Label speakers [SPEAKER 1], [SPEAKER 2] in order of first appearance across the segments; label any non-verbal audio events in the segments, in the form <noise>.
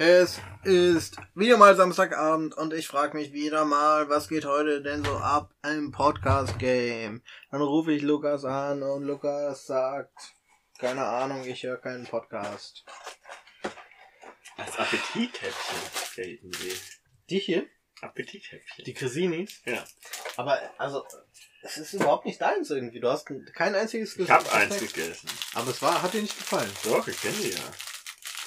[SPEAKER 1] Es ist wieder mal Samstagabend und ich frage mich wieder mal, was geht heute denn so ab im Podcast-Game? Dann rufe ich Lukas an und Lukas sagt, keine Ahnung, ich höre keinen Podcast.
[SPEAKER 2] Das Appetithäppchen gelten sie.
[SPEAKER 1] Die hier?
[SPEAKER 2] Appetithäppchen.
[SPEAKER 1] Die Cresinis?
[SPEAKER 2] Ja.
[SPEAKER 1] Aber, also, es ist überhaupt nicht deins irgendwie. Du hast kein einziges
[SPEAKER 2] Ich hab eins gegessen.
[SPEAKER 1] Aber es war, hat dir nicht gefallen.
[SPEAKER 2] Doch, ich kenne die ja.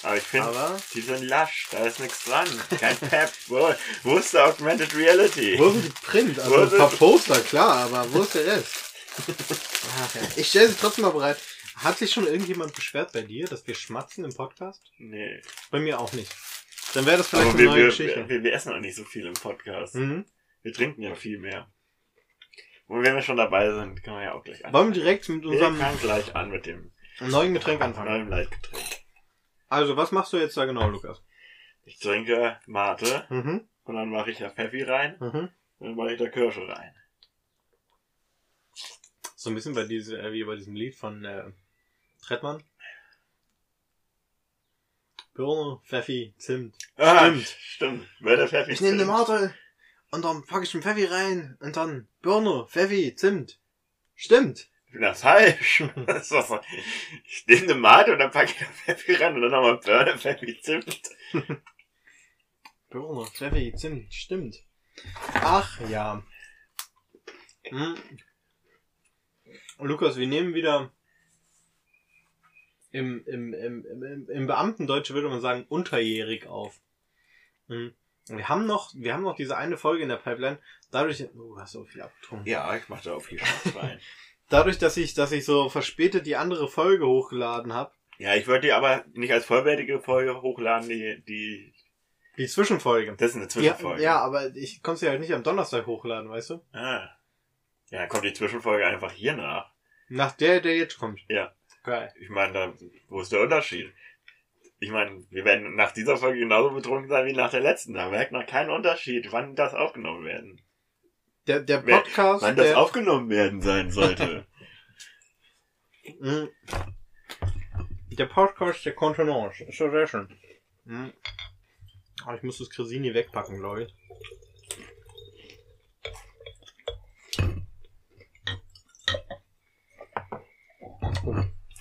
[SPEAKER 2] Aber ich finde, die sind lasch, da ist nichts dran. Kein Pep. Wo, wo ist der Augmented Reality?
[SPEAKER 1] wo sind die Print? Also
[SPEAKER 2] Wo
[SPEAKER 1] ein paar Poster, klar, aber wo ist der Rest? Ach, ja. Ich stelle sie trotzdem mal bereit. Hat sich schon irgendjemand beschwert bei dir, dass wir schmatzen im Podcast?
[SPEAKER 2] Nee.
[SPEAKER 1] Bei mir auch nicht. Dann wäre das vielleicht
[SPEAKER 2] Aber
[SPEAKER 1] eine
[SPEAKER 2] wir,
[SPEAKER 1] neue
[SPEAKER 2] wir,
[SPEAKER 1] Geschichte.
[SPEAKER 2] wir, wir essen auch nicht so viel im Podcast.
[SPEAKER 1] Mhm.
[SPEAKER 2] Wir trinken ja viel mehr. Und wenn wir schon dabei sind, können wir ja auch gleich an.
[SPEAKER 1] Wollen wir direkt mit
[SPEAKER 2] wir
[SPEAKER 1] unserem
[SPEAKER 2] fangen gleich an mit dem
[SPEAKER 1] neuen Getränk anfangen?
[SPEAKER 2] neuen Leitgetränk.
[SPEAKER 1] Also, was machst du jetzt da genau, Lukas?
[SPEAKER 2] Ich trinke Mate
[SPEAKER 1] Mhm.
[SPEAKER 2] und dann mache ich da Pfeffi rein
[SPEAKER 1] Mhm.
[SPEAKER 2] und dann mache ich da Kirsche rein.
[SPEAKER 1] So ein bisschen bei diese, äh, wie bei diesem Lied von äh, Trettmann. Birne, Pfeffi, Zimt.
[SPEAKER 2] Ah,
[SPEAKER 1] Stimmt.
[SPEAKER 2] Stimmt. Weil der Pfeffi
[SPEAKER 1] Ich nehme eine Mate und dann packe ich den Pfeffi rein und dann Birne, Pfeffi, Zimt. Stimmt.
[SPEAKER 2] Ich bin das falsch. <laughs> So. Ich nehme eine Mate und dann packe ich da Pfeffi rein und dann nochmal Birne, Pfeffi, Zimt.
[SPEAKER 1] Birne, Pfeffi, Zimt. Stimmt. Ach ja. Hm. Lukas, wir nehmen wieder im, im, im, im, im Beamtendeutsch würde man sagen unterjährig auf. Hm. Wir haben noch, wir haben noch diese eine Folge in der Pipeline. Dadurch, oh, hast so viel abgetrunken.
[SPEAKER 2] Ja, ich mache da auch viel Spaß rein. <laughs>
[SPEAKER 1] Dadurch, dass ich, dass ich so verspätet die andere Folge hochgeladen habe,
[SPEAKER 2] Ja, ich wollte die aber nicht als vollwertige Folge hochladen, die, die,
[SPEAKER 1] die Zwischenfolge.
[SPEAKER 2] das ist eine
[SPEAKER 1] Ja,
[SPEAKER 2] Zwischenfolge.
[SPEAKER 1] ja, aber ich konnte sie halt nicht am Donnerstag hochladen, weißt du?
[SPEAKER 2] Ah. Ja, dann kommt die Zwischenfolge einfach hier nach.
[SPEAKER 1] Nach der, der jetzt kommt.
[SPEAKER 2] Ja.
[SPEAKER 1] Geil.
[SPEAKER 2] Ich meine, da, wo ist der Unterschied? Ich meine, wir werden nach dieser Folge genauso betrunken sein wie nach der letzten. Da merkt man keinen Unterschied, wann das aufgenommen werden.
[SPEAKER 1] Der, der Podcast.
[SPEAKER 2] Wann das
[SPEAKER 1] der,
[SPEAKER 2] aufgenommen werden sein sollte.
[SPEAKER 1] Mm. Der Podcast der Kontenance. Ist doch sehr schön. Mm. Aber ich muss das Cresini wegpacken, glaube ich.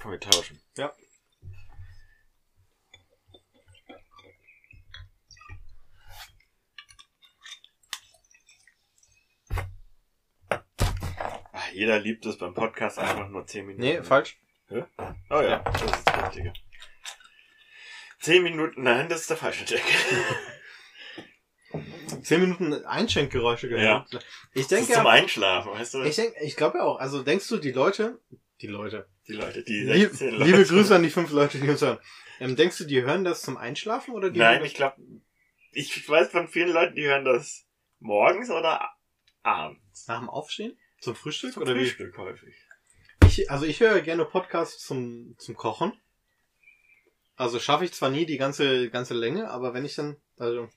[SPEAKER 2] Komm, wir tauschen.
[SPEAKER 1] Ja.
[SPEAKER 2] Ah, jeder liebt es beim Podcast einfach nur 10 Minuten.
[SPEAKER 1] Nee, falsch.
[SPEAKER 2] Oh ja, das ist das Richtige. 10 Minuten, nein, das ist der falsche Deck. <laughs>
[SPEAKER 1] Zehn Minuten Einschenkgeräusche gehört. Ich
[SPEAKER 2] Das ist
[SPEAKER 1] denke,
[SPEAKER 2] zum
[SPEAKER 1] ja,
[SPEAKER 2] Einschlafen, weißt du?
[SPEAKER 1] ich denke, ich glaube ja auch. Also denkst du, die Leute, die Leute,
[SPEAKER 2] die Leute, die
[SPEAKER 1] lieb,
[SPEAKER 2] 16 Leute.
[SPEAKER 1] liebe Grüße an die fünf Leute, die uns hören. Ähm, denkst du, die hören das zum Einschlafen oder die
[SPEAKER 2] Nein, ich glaube, ich weiß von vielen Leuten, die hören das morgens oder abends.
[SPEAKER 1] nach dem Aufstehen? Zum Frühstück
[SPEAKER 2] Zum
[SPEAKER 1] oder
[SPEAKER 2] Frühstück häufig.
[SPEAKER 1] wie? Ich, also ich höre gerne Podcasts zum, zum Kochen. Also schaffe ich zwar nie die ganze, ganze Länge, aber wenn ich dann, also,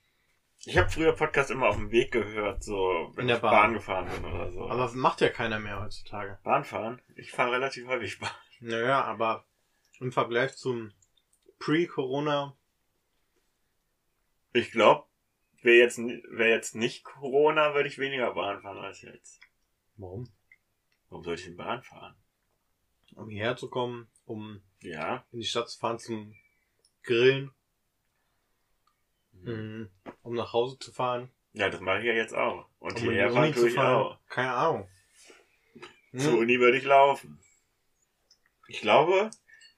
[SPEAKER 2] Ich habe früher Podcast immer auf dem Weg gehört, so wenn
[SPEAKER 1] In der
[SPEAKER 2] ich
[SPEAKER 1] Bahn.
[SPEAKER 2] Bahn. gefahren bin oder so.
[SPEAKER 1] aber macht ja keiner mehr heutzutage.
[SPEAKER 2] Bahn fahren? Ich fahre relativ häufig Bahn.
[SPEAKER 1] Naja, aber im Vergleich zum Pre-Corona,
[SPEAKER 2] Ich glaube, wäre jetzt, wär jetzt nicht Corona, würde ich weniger Bahn fahren als jetzt.
[SPEAKER 1] Warum?
[SPEAKER 2] Warum sollte ich denn Bahn fahren?
[SPEAKER 1] Um hierher zu kommen, um
[SPEAKER 2] Ja.
[SPEAKER 1] in die Stadt zu fahren zum Grillen,
[SPEAKER 2] Mhm.
[SPEAKER 1] mhm. um nach Hause zu fahren,
[SPEAKER 2] Ja, das mache ich ja jetzt auch. Und
[SPEAKER 1] um
[SPEAKER 2] hierher fahren tue ich
[SPEAKER 1] fahren.
[SPEAKER 2] auch.
[SPEAKER 1] Keine Ahnung.
[SPEAKER 2] Zur
[SPEAKER 1] Hm.
[SPEAKER 2] Uni würde ich laufen. Ich glaube,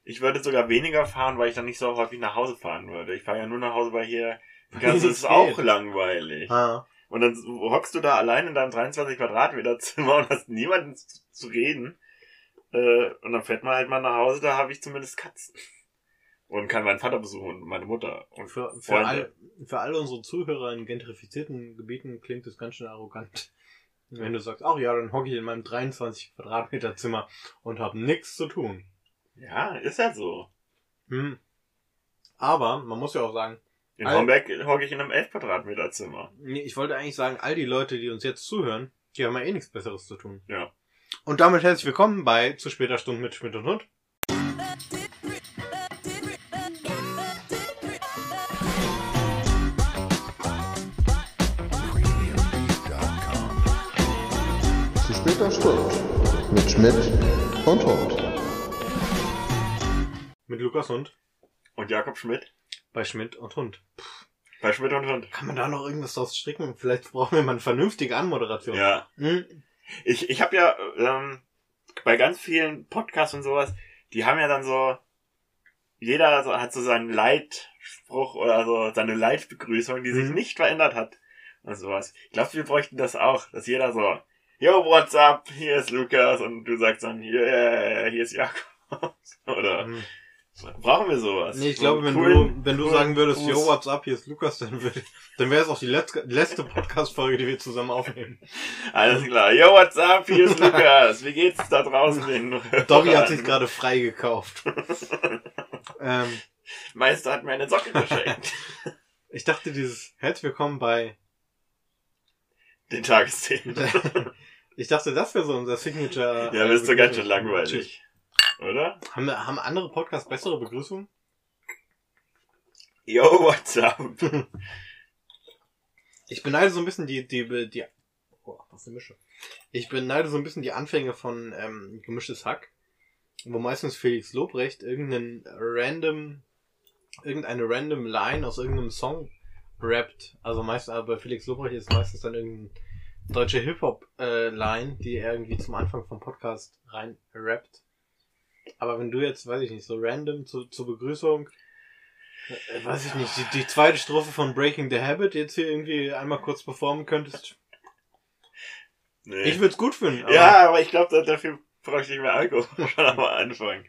[SPEAKER 2] ich würde sogar weniger fahren, weil ich dann nicht so häufig nach Hause fahren würde. Ich fahre ja nur nach Hause, weil hier <laughs> das
[SPEAKER 1] nichts
[SPEAKER 2] ist auch langweilig.
[SPEAKER 1] Ah.
[SPEAKER 2] Und dann hockst du da allein in deinem 23 Quadratmeter Zimmer und hast niemanden zu, reden. Äh, und dann fährt man halt mal nach Hause, da habe ich zumindest Katzen. Und kann meinen Vater besuchen und meine Mutter. Und
[SPEAKER 1] Für, für,
[SPEAKER 2] Freunde.
[SPEAKER 1] all, für alle unsere Zuhörer in gentrifizierten Gebieten klingt das ganz schön arrogant. Wenn du sagst, ach ja, dann hocke ich in meinem 23 Quadratmeter Zimmer und habe nichts zu tun.
[SPEAKER 2] Ja, ist halt so.
[SPEAKER 1] Hm. Aber man muss ja auch sagen,
[SPEAKER 2] in
[SPEAKER 1] All
[SPEAKER 2] Homberg hocke ich in einem 11 Quadratmeter Zimmer.
[SPEAKER 1] Nee, ich wollte eigentlich sagen, all die Leute, die uns jetzt zuhören, die haben ja eh nichts Besseres zu tun.
[SPEAKER 2] Ja.
[SPEAKER 1] Und damit herzlich willkommen bei Zu später Stunde mit Schmidt und Hund.
[SPEAKER 3] Zu später Stunde mit Schmidt und Hund.
[SPEAKER 1] Mit Lukas Hund.
[SPEAKER 2] Und Jakob Schmidt.
[SPEAKER 1] Bei Schmidt und Hund.
[SPEAKER 2] Bei Schmidt und Hund.
[SPEAKER 1] Kann man da noch irgendwas draus stricken? Vielleicht brauchen wir mal eine vernünftige Anmoderation.
[SPEAKER 2] Ja.
[SPEAKER 1] Hm?
[SPEAKER 2] Ich, ich habe ja ähm, bei ganz vielen Podcasts und sowas, die haben ja dann so, jeder so, hat so seinen Leitspruch oder so seine Leitbegrüßung, die sich
[SPEAKER 1] Mhm.
[SPEAKER 2] nicht verändert hat. Und sowas. Ich glaube, wir bräuchten das auch, dass jeder so, yo, what's up, hier ist Lukas und du sagst dann, yeah, hier ist Jakob. <laughs> Oder
[SPEAKER 1] Hm.
[SPEAKER 2] Brauchen wir sowas?
[SPEAKER 1] Nee, ich
[SPEAKER 2] So
[SPEAKER 1] glaube, wenn
[SPEAKER 2] coolen-
[SPEAKER 1] du, wenn du sagen würdest,
[SPEAKER 2] Gruß.
[SPEAKER 1] yo, what's up, hier ist Lukas, dann, würde- dann wäre es auch die letzte, letzte Podcast-Folge, die wir zusammen aufnehmen.
[SPEAKER 2] Alles klar. Yo, what's up, hier ist Lukas. Wie geht's da draußen den
[SPEAKER 1] Doggy hat sich gerade frei gekauft. <laughs> ähm,
[SPEAKER 2] Meister hat mir eine Socke geschenkt.
[SPEAKER 1] ich dachte, dieses Herzlich willkommen bei,
[SPEAKER 2] Den Tagesthemen. <laughs>
[SPEAKER 1] ich dachte, das wäre so unser Signature.
[SPEAKER 2] Ja, bist du ganz schön langweilig. Oder?
[SPEAKER 1] Haben, wir- haben andere Podcasts bessere Begrüßungen?
[SPEAKER 2] Yo, what's up? <laughs>
[SPEAKER 1] Ich beneide so ein bisschen die, die, die, oh, was eine Mische. Ich beneide so ein bisschen die Anfänge von ähm, Gemischtes Hack, wo meistens Felix Lobrecht irgendeinen random, irgendeine random Line aus irgendeinem Song rappt. Also meist, aber bei Felix Lobrecht ist meistens dann irgendeine deutsche Hip-Hop-Line, die er irgendwie zum Anfang vom Podcast rein rappt. Aber wenn du jetzt, weiß ich nicht, so random zu, zur Begrüßung, äh, weiß ich nicht, die, die zweite Strophe von Breaking the Habit jetzt hier irgendwie einmal kurz performen könntest,
[SPEAKER 2] Nee.
[SPEAKER 1] ich würde es gut finden. aber-
[SPEAKER 2] ja, aber ich glaube, dafür bräuchte ich mehr Alkohol <laughs> schon am Anfang.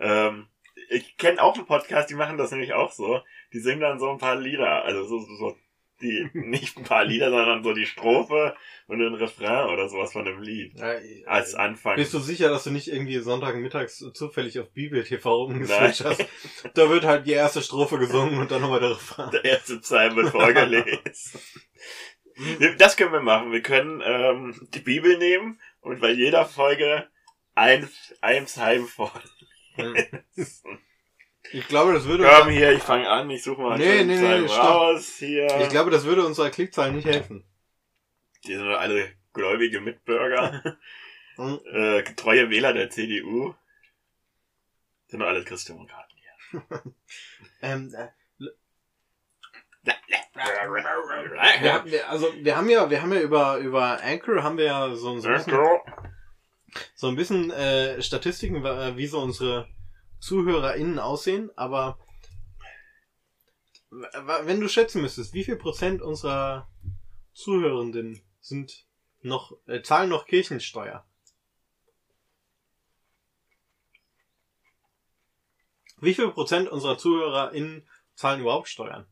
[SPEAKER 2] Ähm, ich kenne auch einen Podcast, die machen das nämlich auch so. Die singen dann so ein paar Lieder, also so, so, so die, nicht ein paar Lieder, sondern so die Strophe und den Refrain oder sowas von dem Lied.
[SPEAKER 1] Ja, ich-
[SPEAKER 2] Als Anfang.
[SPEAKER 1] Bist du sicher, dass du nicht irgendwie Sonntagmittags zufällig auf Bibel TV rumgeswitcht hast? Da wird halt die erste Strophe gesungen und dann nochmal der Refrain.
[SPEAKER 2] Der erste Psalm wird vorgelesen. Das können wir machen. Wir können ähm, die Bibel nehmen und bei jeder Folge ein, ein Psalm vorlesen.
[SPEAKER 1] Ich glaube, das würde
[SPEAKER 2] Komm hier, ich fange an, ich suche mal
[SPEAKER 1] Nee, nee, nee,
[SPEAKER 2] raus hier.
[SPEAKER 1] ich glaube, das würde unserer Klickzahl nicht helfen.
[SPEAKER 2] Die sind alle gläubige Mitbürger, <laughs> äh, treue Wähler der CDU. Sind doch alle Christdemokraten hier. <laughs>
[SPEAKER 1] Ähm, äh, <laughs> wir, haben- wir, also wir haben ja, wir haben ja über über Anchor haben wir ja so, so ein bisschen, so ein bisschen äh, Statistiken, wie so unsere ZuhörerInnen aussehen, aber wenn du schätzen müsstest, wie viel Prozent unserer Zuhörenden sind noch, äh, zahlen noch Kirchensteuer? Wie viel Prozent unserer ZuhörerInnen zahlen überhaupt Steuern?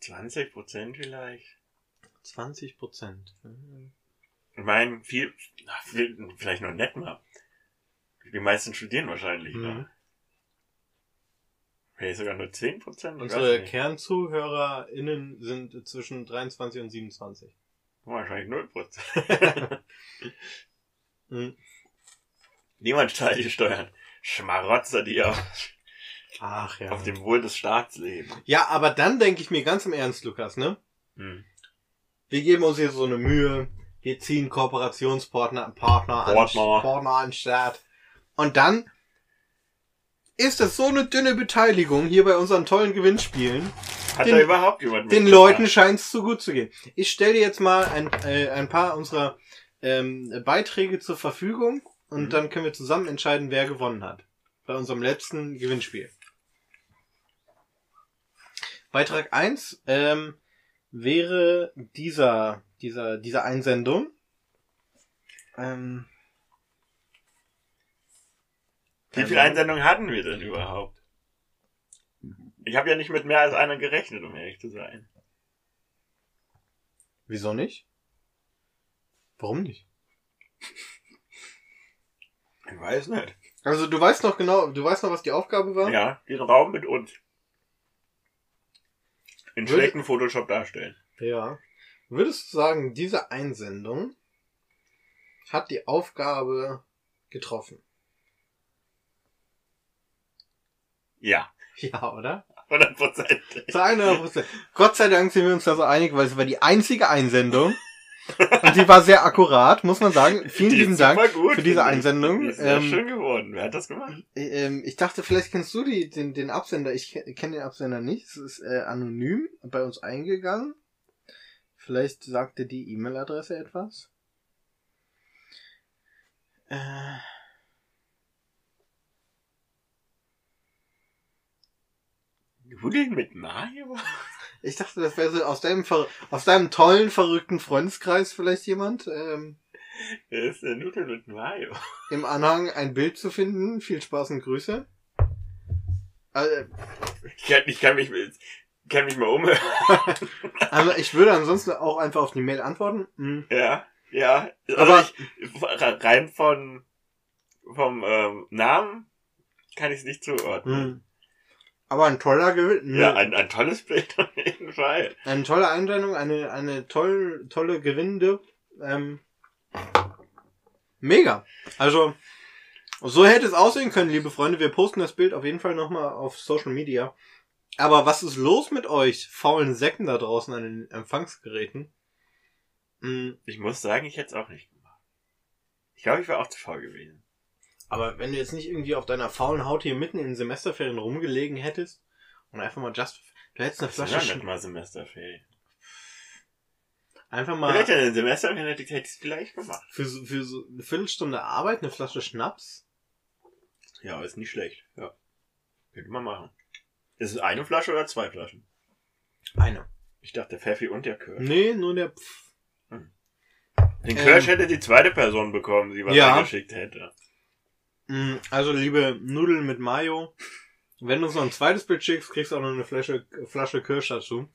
[SPEAKER 2] 20 Prozent vielleicht.
[SPEAKER 1] 20 Prozent.
[SPEAKER 2] Ich meine, viel, vielleicht noch nicht mal. Die meisten studieren wahrscheinlich.
[SPEAKER 1] Mhm.
[SPEAKER 2] Ne? Vielleicht sogar nur 10 Prozent.
[SPEAKER 1] Unsere KernzuhörerInnen sind zwischen 23 und 27.
[SPEAKER 2] Wahrscheinlich 0 Prozent. <laughs>
[SPEAKER 1] Mhm.
[SPEAKER 2] Niemand zahlt die Steuern. Schmarotzer, die auf,
[SPEAKER 1] Ach ja.
[SPEAKER 2] auf dem Wohl des Staats leben.
[SPEAKER 1] Ja, aber dann denke ich mir ganz im Ernst, Lukas, ne?
[SPEAKER 2] Hm.
[SPEAKER 1] Wir geben uns hier so eine Mühe. Wir ziehen Kooperationspartner Partner an,
[SPEAKER 2] Partner.
[SPEAKER 1] An Start. Und dann ist das so eine dünne Beteiligung hier bei unseren tollen Gewinnspielen.
[SPEAKER 2] Hat
[SPEAKER 1] Den-
[SPEAKER 2] da überhaupt jemand
[SPEAKER 1] Den? Leuten scheint es zu gut zu gehen. Ich stelle dir jetzt mal ein, äh, ein paar unserer ähm, Beiträge zur Verfügung und
[SPEAKER 2] Mhm.
[SPEAKER 1] dann können wir zusammen entscheiden, wer gewonnen hat. Bei unserem letzten Gewinnspiel. Beitrag 1 ähm, wäre dieser, dieser, diese Einsendung. Ähm,
[SPEAKER 2] Wie viele Einsendungen hatten wir denn überhaupt? Ich habe ja nicht mit mehr als einer gerechnet, um ehrlich zu sein.
[SPEAKER 1] Wieso nicht? Warum nicht?
[SPEAKER 2] Ich weiß nicht.
[SPEAKER 1] Also du weißt noch genau, du weißt noch, was die Aufgabe war?
[SPEAKER 2] Ja, den Raum mit uns. In schlechten Photoshop darstellen.
[SPEAKER 1] Ja. Würdest du sagen, diese Einsendung hat die Aufgabe getroffen?
[SPEAKER 2] Ja,
[SPEAKER 1] Ja, oder?
[SPEAKER 2] 100%.
[SPEAKER 1] Zu 100%. Gott sei Dank sind wir uns da so einig, weil es war die einzige Einsendung. Und die war sehr akkurat, muss man sagen. Vielen
[SPEAKER 2] Die
[SPEAKER 1] lieben Dank
[SPEAKER 2] gut,
[SPEAKER 1] für diese. Einsendung.
[SPEAKER 2] Die ist sehr
[SPEAKER 1] Ähm,
[SPEAKER 2] schön geworden. Wer hat das gemacht?
[SPEAKER 1] ähm, ich dachte, vielleicht kennst du die, den, den Absender. Ich ke- kenne den Absender nicht. Es ist äh, anonym bei uns eingegangen. Vielleicht sagt dir die E-Mail-Adresse etwas. Äh,
[SPEAKER 2] Nudeln mit Mayo?
[SPEAKER 1] Ich dachte, das wäre so aus deinem, aus deinem tollen, verrückten Freundeskreis vielleicht jemand. Ähm,
[SPEAKER 2] Das ist äh, Nudeln mit Mayo. <laughs>
[SPEAKER 1] Im Anhang ein Bild zu finden. Viel Spaß und Grüße. Äh,
[SPEAKER 2] Ich kann, ich kann mich, kann mich mal umhören. <laughs>
[SPEAKER 1] Also ich würde ansonsten auch einfach auf die Mail antworten. Hm.
[SPEAKER 2] Ja, ja. Also
[SPEAKER 1] Aber-
[SPEAKER 2] ich, rein von, vom ähm, Namen kann ich es nicht zuordnen.
[SPEAKER 1] Hm. Aber ein toller Gewinn.
[SPEAKER 2] Ja, ein, ein tolles Bild auf jeden Fall.
[SPEAKER 1] Eine tolle Einsendung, eine, eine toll, tolle Gewinnende. Ähm, mega. Also, so hätte es aussehen können, liebe Freunde. Wir posten das Bild auf jeden Fall nochmal auf Social Media. Aber was ist los mit euch, faulen Säcken da draußen an den Empfangsgeräten? Hm,
[SPEAKER 2] Ich muss sagen, ich hätte es auch nicht gemacht. Ich glaube, ich wäre auch zu faul gewesen.
[SPEAKER 1] Aber wenn du jetzt nicht irgendwie auf deiner faulen Haut hier mitten in den Semesterferien rumgelegen hättest und einfach mal just, du hättest eine
[SPEAKER 2] Das
[SPEAKER 1] Flasche,
[SPEAKER 2] ja nicht mal Semesterferien.
[SPEAKER 1] einfach mal
[SPEAKER 2] Vielleicht in den Semesterferien hätte ich es vielleicht gemacht.
[SPEAKER 1] für, so- für so eine Viertelstunde Arbeit eine Flasche Schnaps.
[SPEAKER 2] Ja, ist nicht schlecht. Ja. Könnte man machen. Ist es eine Flasche oder zwei Flaschen?
[SPEAKER 1] Eine.
[SPEAKER 2] Ich dachte Pfeffi und der Kirsch.
[SPEAKER 1] Nee, nur der Pff.
[SPEAKER 2] Den
[SPEAKER 1] Ähm.
[SPEAKER 2] Kirsch hätte die zweite Person bekommen, die was
[SPEAKER 1] Ja.
[SPEAKER 2] eingeschickt hätte.
[SPEAKER 1] Mm, Also, liebe Nudeln mit Mayo, wenn du uns noch ein zweites Bild schickst, kriegst du auch noch eine Flasche, Flasche Kirsch dazu.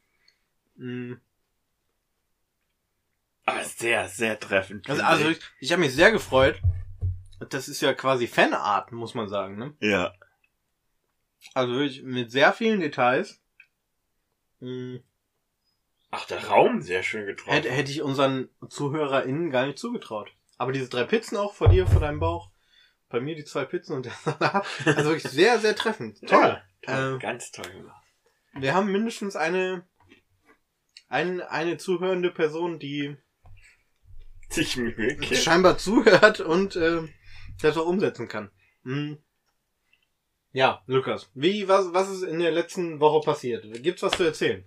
[SPEAKER 1] Mm,
[SPEAKER 2] Ah, sehr, sehr treffend.
[SPEAKER 1] Also, also
[SPEAKER 2] ich.
[SPEAKER 1] ich, habe mich sehr gefreut. Das ist ja quasi Fanart, muss man sagen. Ne?
[SPEAKER 2] ja.
[SPEAKER 1] Also wirklich mit sehr vielen Details. Mm,
[SPEAKER 2] Ach, der Raum sehr schön getroffen.
[SPEAKER 1] Hätte, hätte ich unseren ZuhörerInnen gar nicht zugetraut. Aber diese drei Pizzen auch vor dir, vor deinem Bauch. Bei mir die zwei Pizzen und der <laughs> Salat. Also wirklich sehr, sehr treffend. <laughs> Toll.
[SPEAKER 2] Ja, toll.
[SPEAKER 1] Äh,
[SPEAKER 2] Ganz toll gemacht.
[SPEAKER 1] Wir haben mindestens eine, ein, eine zuhörende Person, die
[SPEAKER 2] Sich Mühe gibt.
[SPEAKER 1] scheinbar zuhört und äh, das auch umsetzen kann. Hm. Ja, Lukas, wie, was, was ist in der letzten Woche passiert? Gibt's was zu erzählen?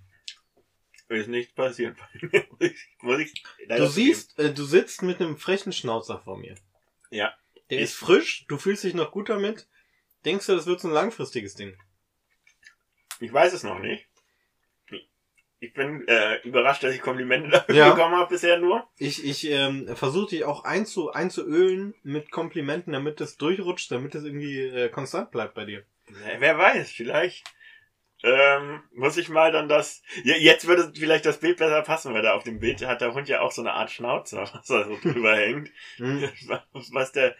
[SPEAKER 2] Ist nichts passiert. <laughs> Muss ich- Muss ich
[SPEAKER 1] Du siehst, äh, du sitzt mit einem frechen Schnauzer vor mir.
[SPEAKER 2] Ja.
[SPEAKER 1] Der
[SPEAKER 2] Ich-
[SPEAKER 1] ist frisch, du fühlst dich noch gut damit. Denkst du, das wird so ein langfristiges Ding?
[SPEAKER 2] Ich weiß es noch nicht. Ich bin äh, überrascht, dass ich Komplimente <laughs> dafür
[SPEAKER 1] Ja.
[SPEAKER 2] bekommen habe bisher nur.
[SPEAKER 1] Ich, ich ähm, versuche dich auch einzu, einzuölen mit Komplimenten, damit es durchrutscht, damit es irgendwie äh, konstant bleibt bei dir.
[SPEAKER 2] Wer weiß, vielleicht ähm, muss ich mal dann das. Ja, jetzt würde vielleicht das Bild besser passen, weil da auf dem Bild hat der Hund ja auch so eine Art Schnauzer, <laughs> was da so drüber hängt.
[SPEAKER 1] Hm. <laughs>
[SPEAKER 2] Was der.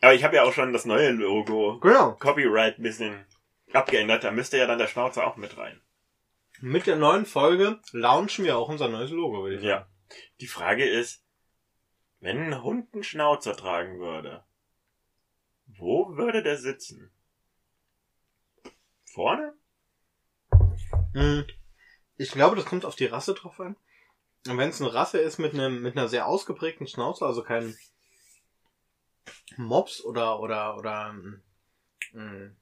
[SPEAKER 2] Aber ich habe ja auch schon das neue Logo
[SPEAKER 1] Genau.
[SPEAKER 2] Copyright ein bisschen abgeändert. Da müsste ja dann der Schnauzer auch mit rein.
[SPEAKER 1] Mit der neuen Folge launchen wir auch unser neues Logo, würde ich sagen.
[SPEAKER 2] Ja. Die Frage ist, wenn ein Hund einen Schnauzer tragen würde, wo würde der sitzen? Vorne?
[SPEAKER 1] Hm. Ich glaube, das kommt auf die Rasse drauf an. Und wenn es eine Rasse ist mit einem mit einer sehr ausgeprägten Schnauze, also kein Mops oder oder oder ähm,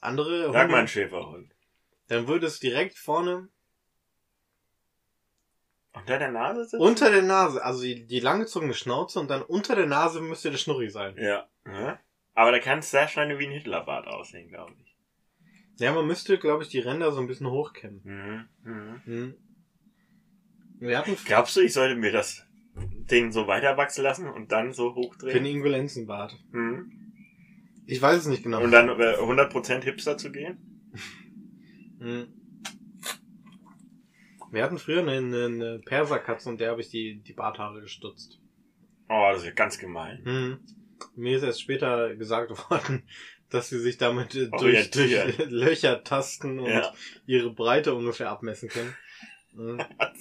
[SPEAKER 1] andere
[SPEAKER 2] Sag mal ein
[SPEAKER 1] Hunde,
[SPEAKER 2] Schäferhund.
[SPEAKER 1] dann würde es direkt vorne
[SPEAKER 2] Unter der Nase sitzen?
[SPEAKER 1] unter der Nase, also die, die langgezogene Schnauze und dann unter der Nase müsste der Schnurri sein.
[SPEAKER 2] Ja. ja. Aber da kann es sehr schnell wie ein Hitlerbart aussehen, glaube ich.
[SPEAKER 1] Ja, man müsste, glaube ich, die Ränder so ein bisschen hochkämmen.
[SPEAKER 2] Mhm. Mhm.
[SPEAKER 1] Hm. Wir hatten
[SPEAKER 2] Glaubst du, ich sollte mir das den so weiter wachsen lassen und dann so
[SPEAKER 1] für den
[SPEAKER 2] hochdrehen?
[SPEAKER 1] Ingolenzenbart.
[SPEAKER 2] Mhm.
[SPEAKER 1] Ich weiß es nicht genau.
[SPEAKER 2] Und dann äh, 100% Hipster zu gehen? <laughs>
[SPEAKER 1] Hm. Wir hatten früher eine, eine, Perserkatze und der habe ich die, die Barthaare gestutzt.
[SPEAKER 2] Oh, das ist ja ganz gemein.
[SPEAKER 1] Hm. Mir ist erst später gesagt <laughs> worden, dass sie sich damit äh, durch, durch. <laughs> Löcher tasten und
[SPEAKER 2] Ja.
[SPEAKER 1] ihre Breite ungefähr abmessen können. <laughs> Hm.
[SPEAKER 2] Hat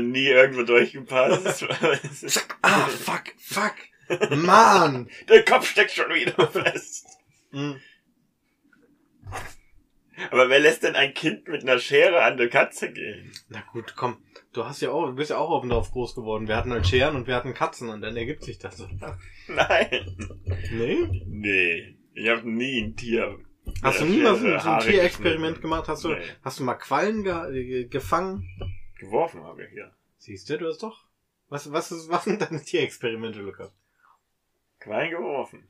[SPEAKER 2] nie irgendwo durchgepasst. <laughs>
[SPEAKER 1] Ah, fuck, fuck. Mann!
[SPEAKER 2] Der Kopf steckt schon wieder fest.
[SPEAKER 1] Hm.
[SPEAKER 2] Aber wer lässt denn ein Kind mit einer Schere an eine Katze gehen?
[SPEAKER 1] Na gut, komm. Du hast ja auch, du bist ja auch auf dem Dorf groß geworden. Wir hatten halt Scheren und wir hatten Katzen und dann ergibt sich das.
[SPEAKER 2] Nein.
[SPEAKER 1] Nee?
[SPEAKER 2] Nee. Ich habe nie ein Tier.
[SPEAKER 1] Hast du
[SPEAKER 2] mit
[SPEAKER 1] nie mal so, so ein
[SPEAKER 2] Haare
[SPEAKER 1] Tierexperiment gemacht? Hast du,
[SPEAKER 2] Nee.
[SPEAKER 1] hast du mal Quallen ge äh, gefangen?
[SPEAKER 2] Geworfen habe ich, ja.
[SPEAKER 1] Siehst du, du hast doch. Was, was, ist, <laughs> was sind deine Tierexperimente, Lukas?
[SPEAKER 2] Quallen geworfen.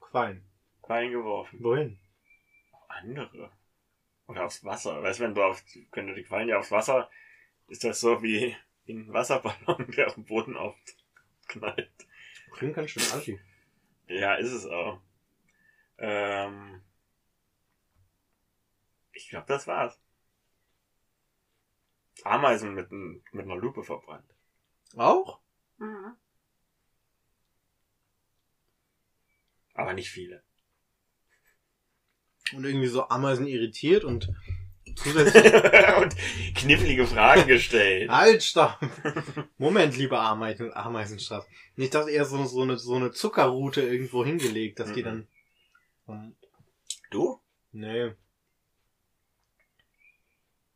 [SPEAKER 1] Quallen.
[SPEAKER 2] Quallen geworfen.
[SPEAKER 1] Wohin?
[SPEAKER 2] Andere. Oder aufs Wasser. Weißt du, wenn du auf, wenn du die Quallen ja aufs Wasser, ist das so wie ein Wasserballon, <laughs> der auf dem Boden aufknallt.
[SPEAKER 1] Klingt ganz schön assi.
[SPEAKER 2] Ja, ist es auch. Ähm, ich glaube, das war's. Ameisen mit, mit einer Lupe verbrannt.
[SPEAKER 1] Auch?
[SPEAKER 2] Aber nicht viele.
[SPEAKER 1] Und irgendwie so Ameisen irritiert und <laughs> zusätzlich.
[SPEAKER 2] Und knifflige Fragen gestellt.
[SPEAKER 1] halt, stopp! Moment, lieber Ameisen, Ameisenstraße. Ich dachte eher so, so, eine, so eine Zuckerroute irgendwo hingelegt, dass die
[SPEAKER 2] Mhm.
[SPEAKER 1] Dann.
[SPEAKER 2] Du?
[SPEAKER 1] Nee.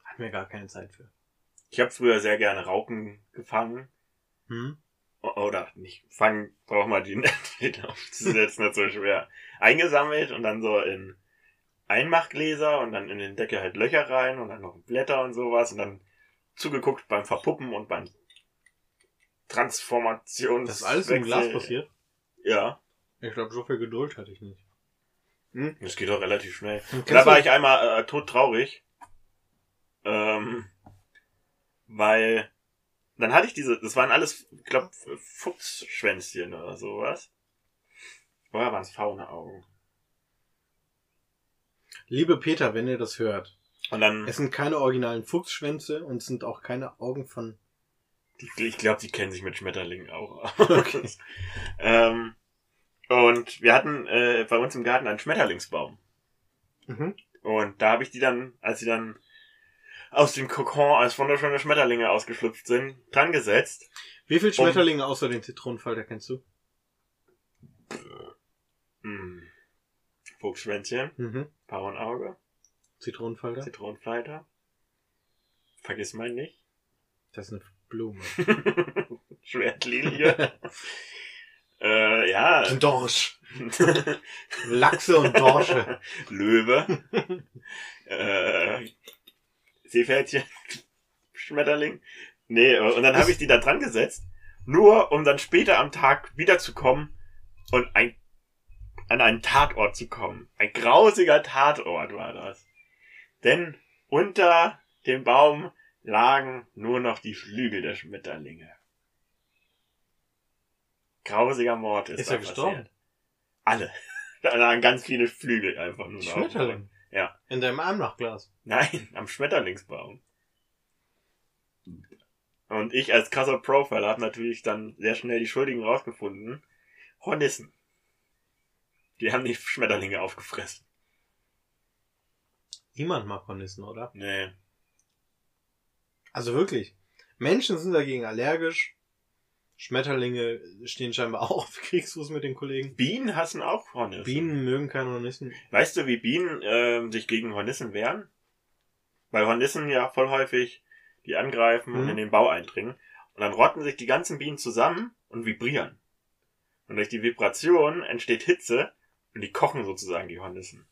[SPEAKER 1] Hat mir gar keine Zeit für.
[SPEAKER 2] Ich habe früher sehr gerne Raupen gefangen.
[SPEAKER 1] Hm?
[SPEAKER 2] Oder nicht fangen, braucht man die <laughs> nicht aufzusetzen, nicht so schwer. Eingesammelt und dann so in Einmachgläser und dann in den Deckel halt Löcher rein und dann noch Blätter und sowas und dann zugeguckt beim Verpuppen und beim Transformations.
[SPEAKER 1] Das ist alles im Glas passiert?
[SPEAKER 2] Ja,
[SPEAKER 1] Ich glaube, so viel Geduld hatte ich nicht.
[SPEAKER 2] Das geht doch relativ schnell.
[SPEAKER 1] Kennst
[SPEAKER 2] Da war ich einmal äh, todtraurig. Ähm, weil dann hatte ich diese, das waren alles, ich glaube, Fuchsschwänzchen oder sowas. Vorher waren es Fauneaugen.
[SPEAKER 1] Liebe Peter, wenn ihr das hört,
[SPEAKER 2] Und dann,
[SPEAKER 1] es sind keine originalen Fuchsschwänze und es sind auch keine Augen von.
[SPEAKER 2] die, ich glaube, die kennen sich mit Schmetterlingen auch.
[SPEAKER 1] Okay. <laughs>
[SPEAKER 2] ähm, und wir hatten äh, bei uns im Garten einen Schmetterlingsbaum.
[SPEAKER 1] Mhm.
[SPEAKER 2] Und da habe ich die dann, als sie dann aus dem Kokon als wunderschöne Schmetterlinge ausgeschlüpft sind, dran gesetzt.
[SPEAKER 1] Wie viele Schmetterlinge außer den Zitronenfalter kennst du?
[SPEAKER 2] Hm. Fuchsschwänzchen,
[SPEAKER 1] Mhm.
[SPEAKER 2] Bauernauge,
[SPEAKER 1] Zitronenfalter?
[SPEAKER 2] Zitronenfleiter. Vergiss mal nicht.
[SPEAKER 1] Das ist eine Blume. <laughs>
[SPEAKER 2] Schwertlilie. <laughs> äh, ja.
[SPEAKER 1] Dorsch. <laughs> Lachse und Dorsche.
[SPEAKER 2] Löwe. äh, Seepferdchen. Schmetterling. Nee, und dann habe ich die da dran gesetzt, nur um dann später am Tag wiederzukommen und ein, an einen Tatort zu kommen. Ein grausiger Tatort war das. Denn unter dem Baum lagen nur noch die Flügel der Schmetterlinge. Grausiger Mord ist,
[SPEAKER 1] Ist
[SPEAKER 2] da
[SPEAKER 1] er gestorben?
[SPEAKER 2] passiert. Alle. <laughs> Da lagen ganz viele Flügel einfach nur.
[SPEAKER 1] Schmetterling?
[SPEAKER 2] Ja.
[SPEAKER 1] In deinem Armlachglas.
[SPEAKER 2] Nein, <laughs> am Schmetterlingsbaum. Und ich als krasser Profiler habe natürlich dann sehr schnell die Schuldigen rausgefunden. Hornissen. Die haben die Schmetterlinge aufgefressen.
[SPEAKER 1] Niemand mag Hornissen, oder?
[SPEAKER 2] Nee.
[SPEAKER 1] Also wirklich. Menschen sind dagegen allergisch. Schmetterlinge stehen scheinbar auch <laughs> auf Kriegsfuß mit den Kollegen.
[SPEAKER 2] Bienen hassen auch Hornissen.
[SPEAKER 1] Bienen mögen keine Hornissen.
[SPEAKER 2] Weißt du, wie Bienen ähm, sich gegen Hornissen wehren? Weil Hornissen ja voll häufig die angreifen und
[SPEAKER 1] Mhm.
[SPEAKER 2] in den Bau eindringen. Und dann rotten sich die ganzen Bienen zusammen und vibrieren. Und durch die Vibration entsteht Hitze und die kochen sozusagen die Hornissen.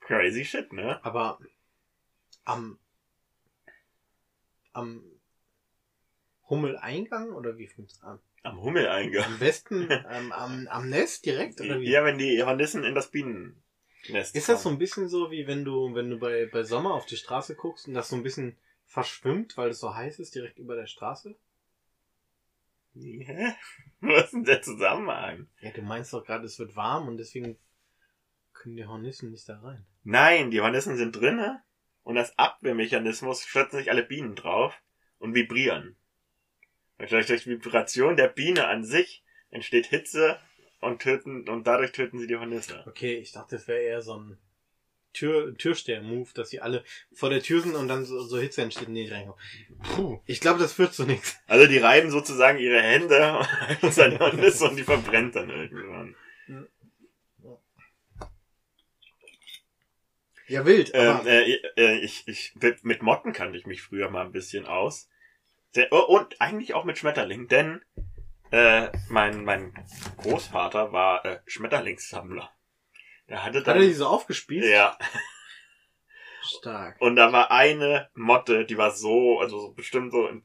[SPEAKER 2] Crazy shit, ne?
[SPEAKER 1] Aber am, am Hummeleingang oder wie funktion's an?
[SPEAKER 2] Am Hummeleingang.
[SPEAKER 1] Am besten, ähm, <laughs> am, am Nest direkt oder wie?
[SPEAKER 2] Ja, wenn die Hornissen in das Bienennest
[SPEAKER 1] Ist das so ein bisschen so, wie wenn du, wenn du bei, bei Sommer auf die Straße guckst und das so ein bisschen verschwimmt, weil es so heiß ist, direkt über der Straße?
[SPEAKER 2] Hä? <laughs> Was ist denn der Zusammenhang?
[SPEAKER 1] Ja, du meinst doch gerade, es wird warm und deswegen können die Hornissen nicht da rein.
[SPEAKER 2] Nein, die Hornissen sind drinne und als Abwehrmechanismus stürzen sich alle Bienen drauf und vibrieren. Und durch, durch Vibration der Biene an sich entsteht Hitze und töten und dadurch töten sie die Hornisse.
[SPEAKER 1] Okay, ich dachte, das wäre eher so ein Tür, Türsteher-Move, dass sie alle vor der Tür sind und dann so, so Hitze entsteht und die nicht reinkommen. Puh, ich glaube, das führt zu nichts.
[SPEAKER 2] Also die reiben sozusagen ihre Hände <laughs> an seine Hornisse und die verbrennt dann irgendwann.
[SPEAKER 1] Ja, wild.
[SPEAKER 2] Ähm, äh, äh, ich, ich, mit, Motten kannte ich mich früher mal ein bisschen aus. Oh, und eigentlich auch mit Schmetterlingen, denn äh, mein, mein Großvater war äh, Schmetterlingssammler. Der hatte
[SPEAKER 1] Hat
[SPEAKER 2] dann.
[SPEAKER 1] er die so aufgespießt?
[SPEAKER 2] ja,
[SPEAKER 1] Stark.
[SPEAKER 2] und da war eine Motte, die war so, also so bestimmt so in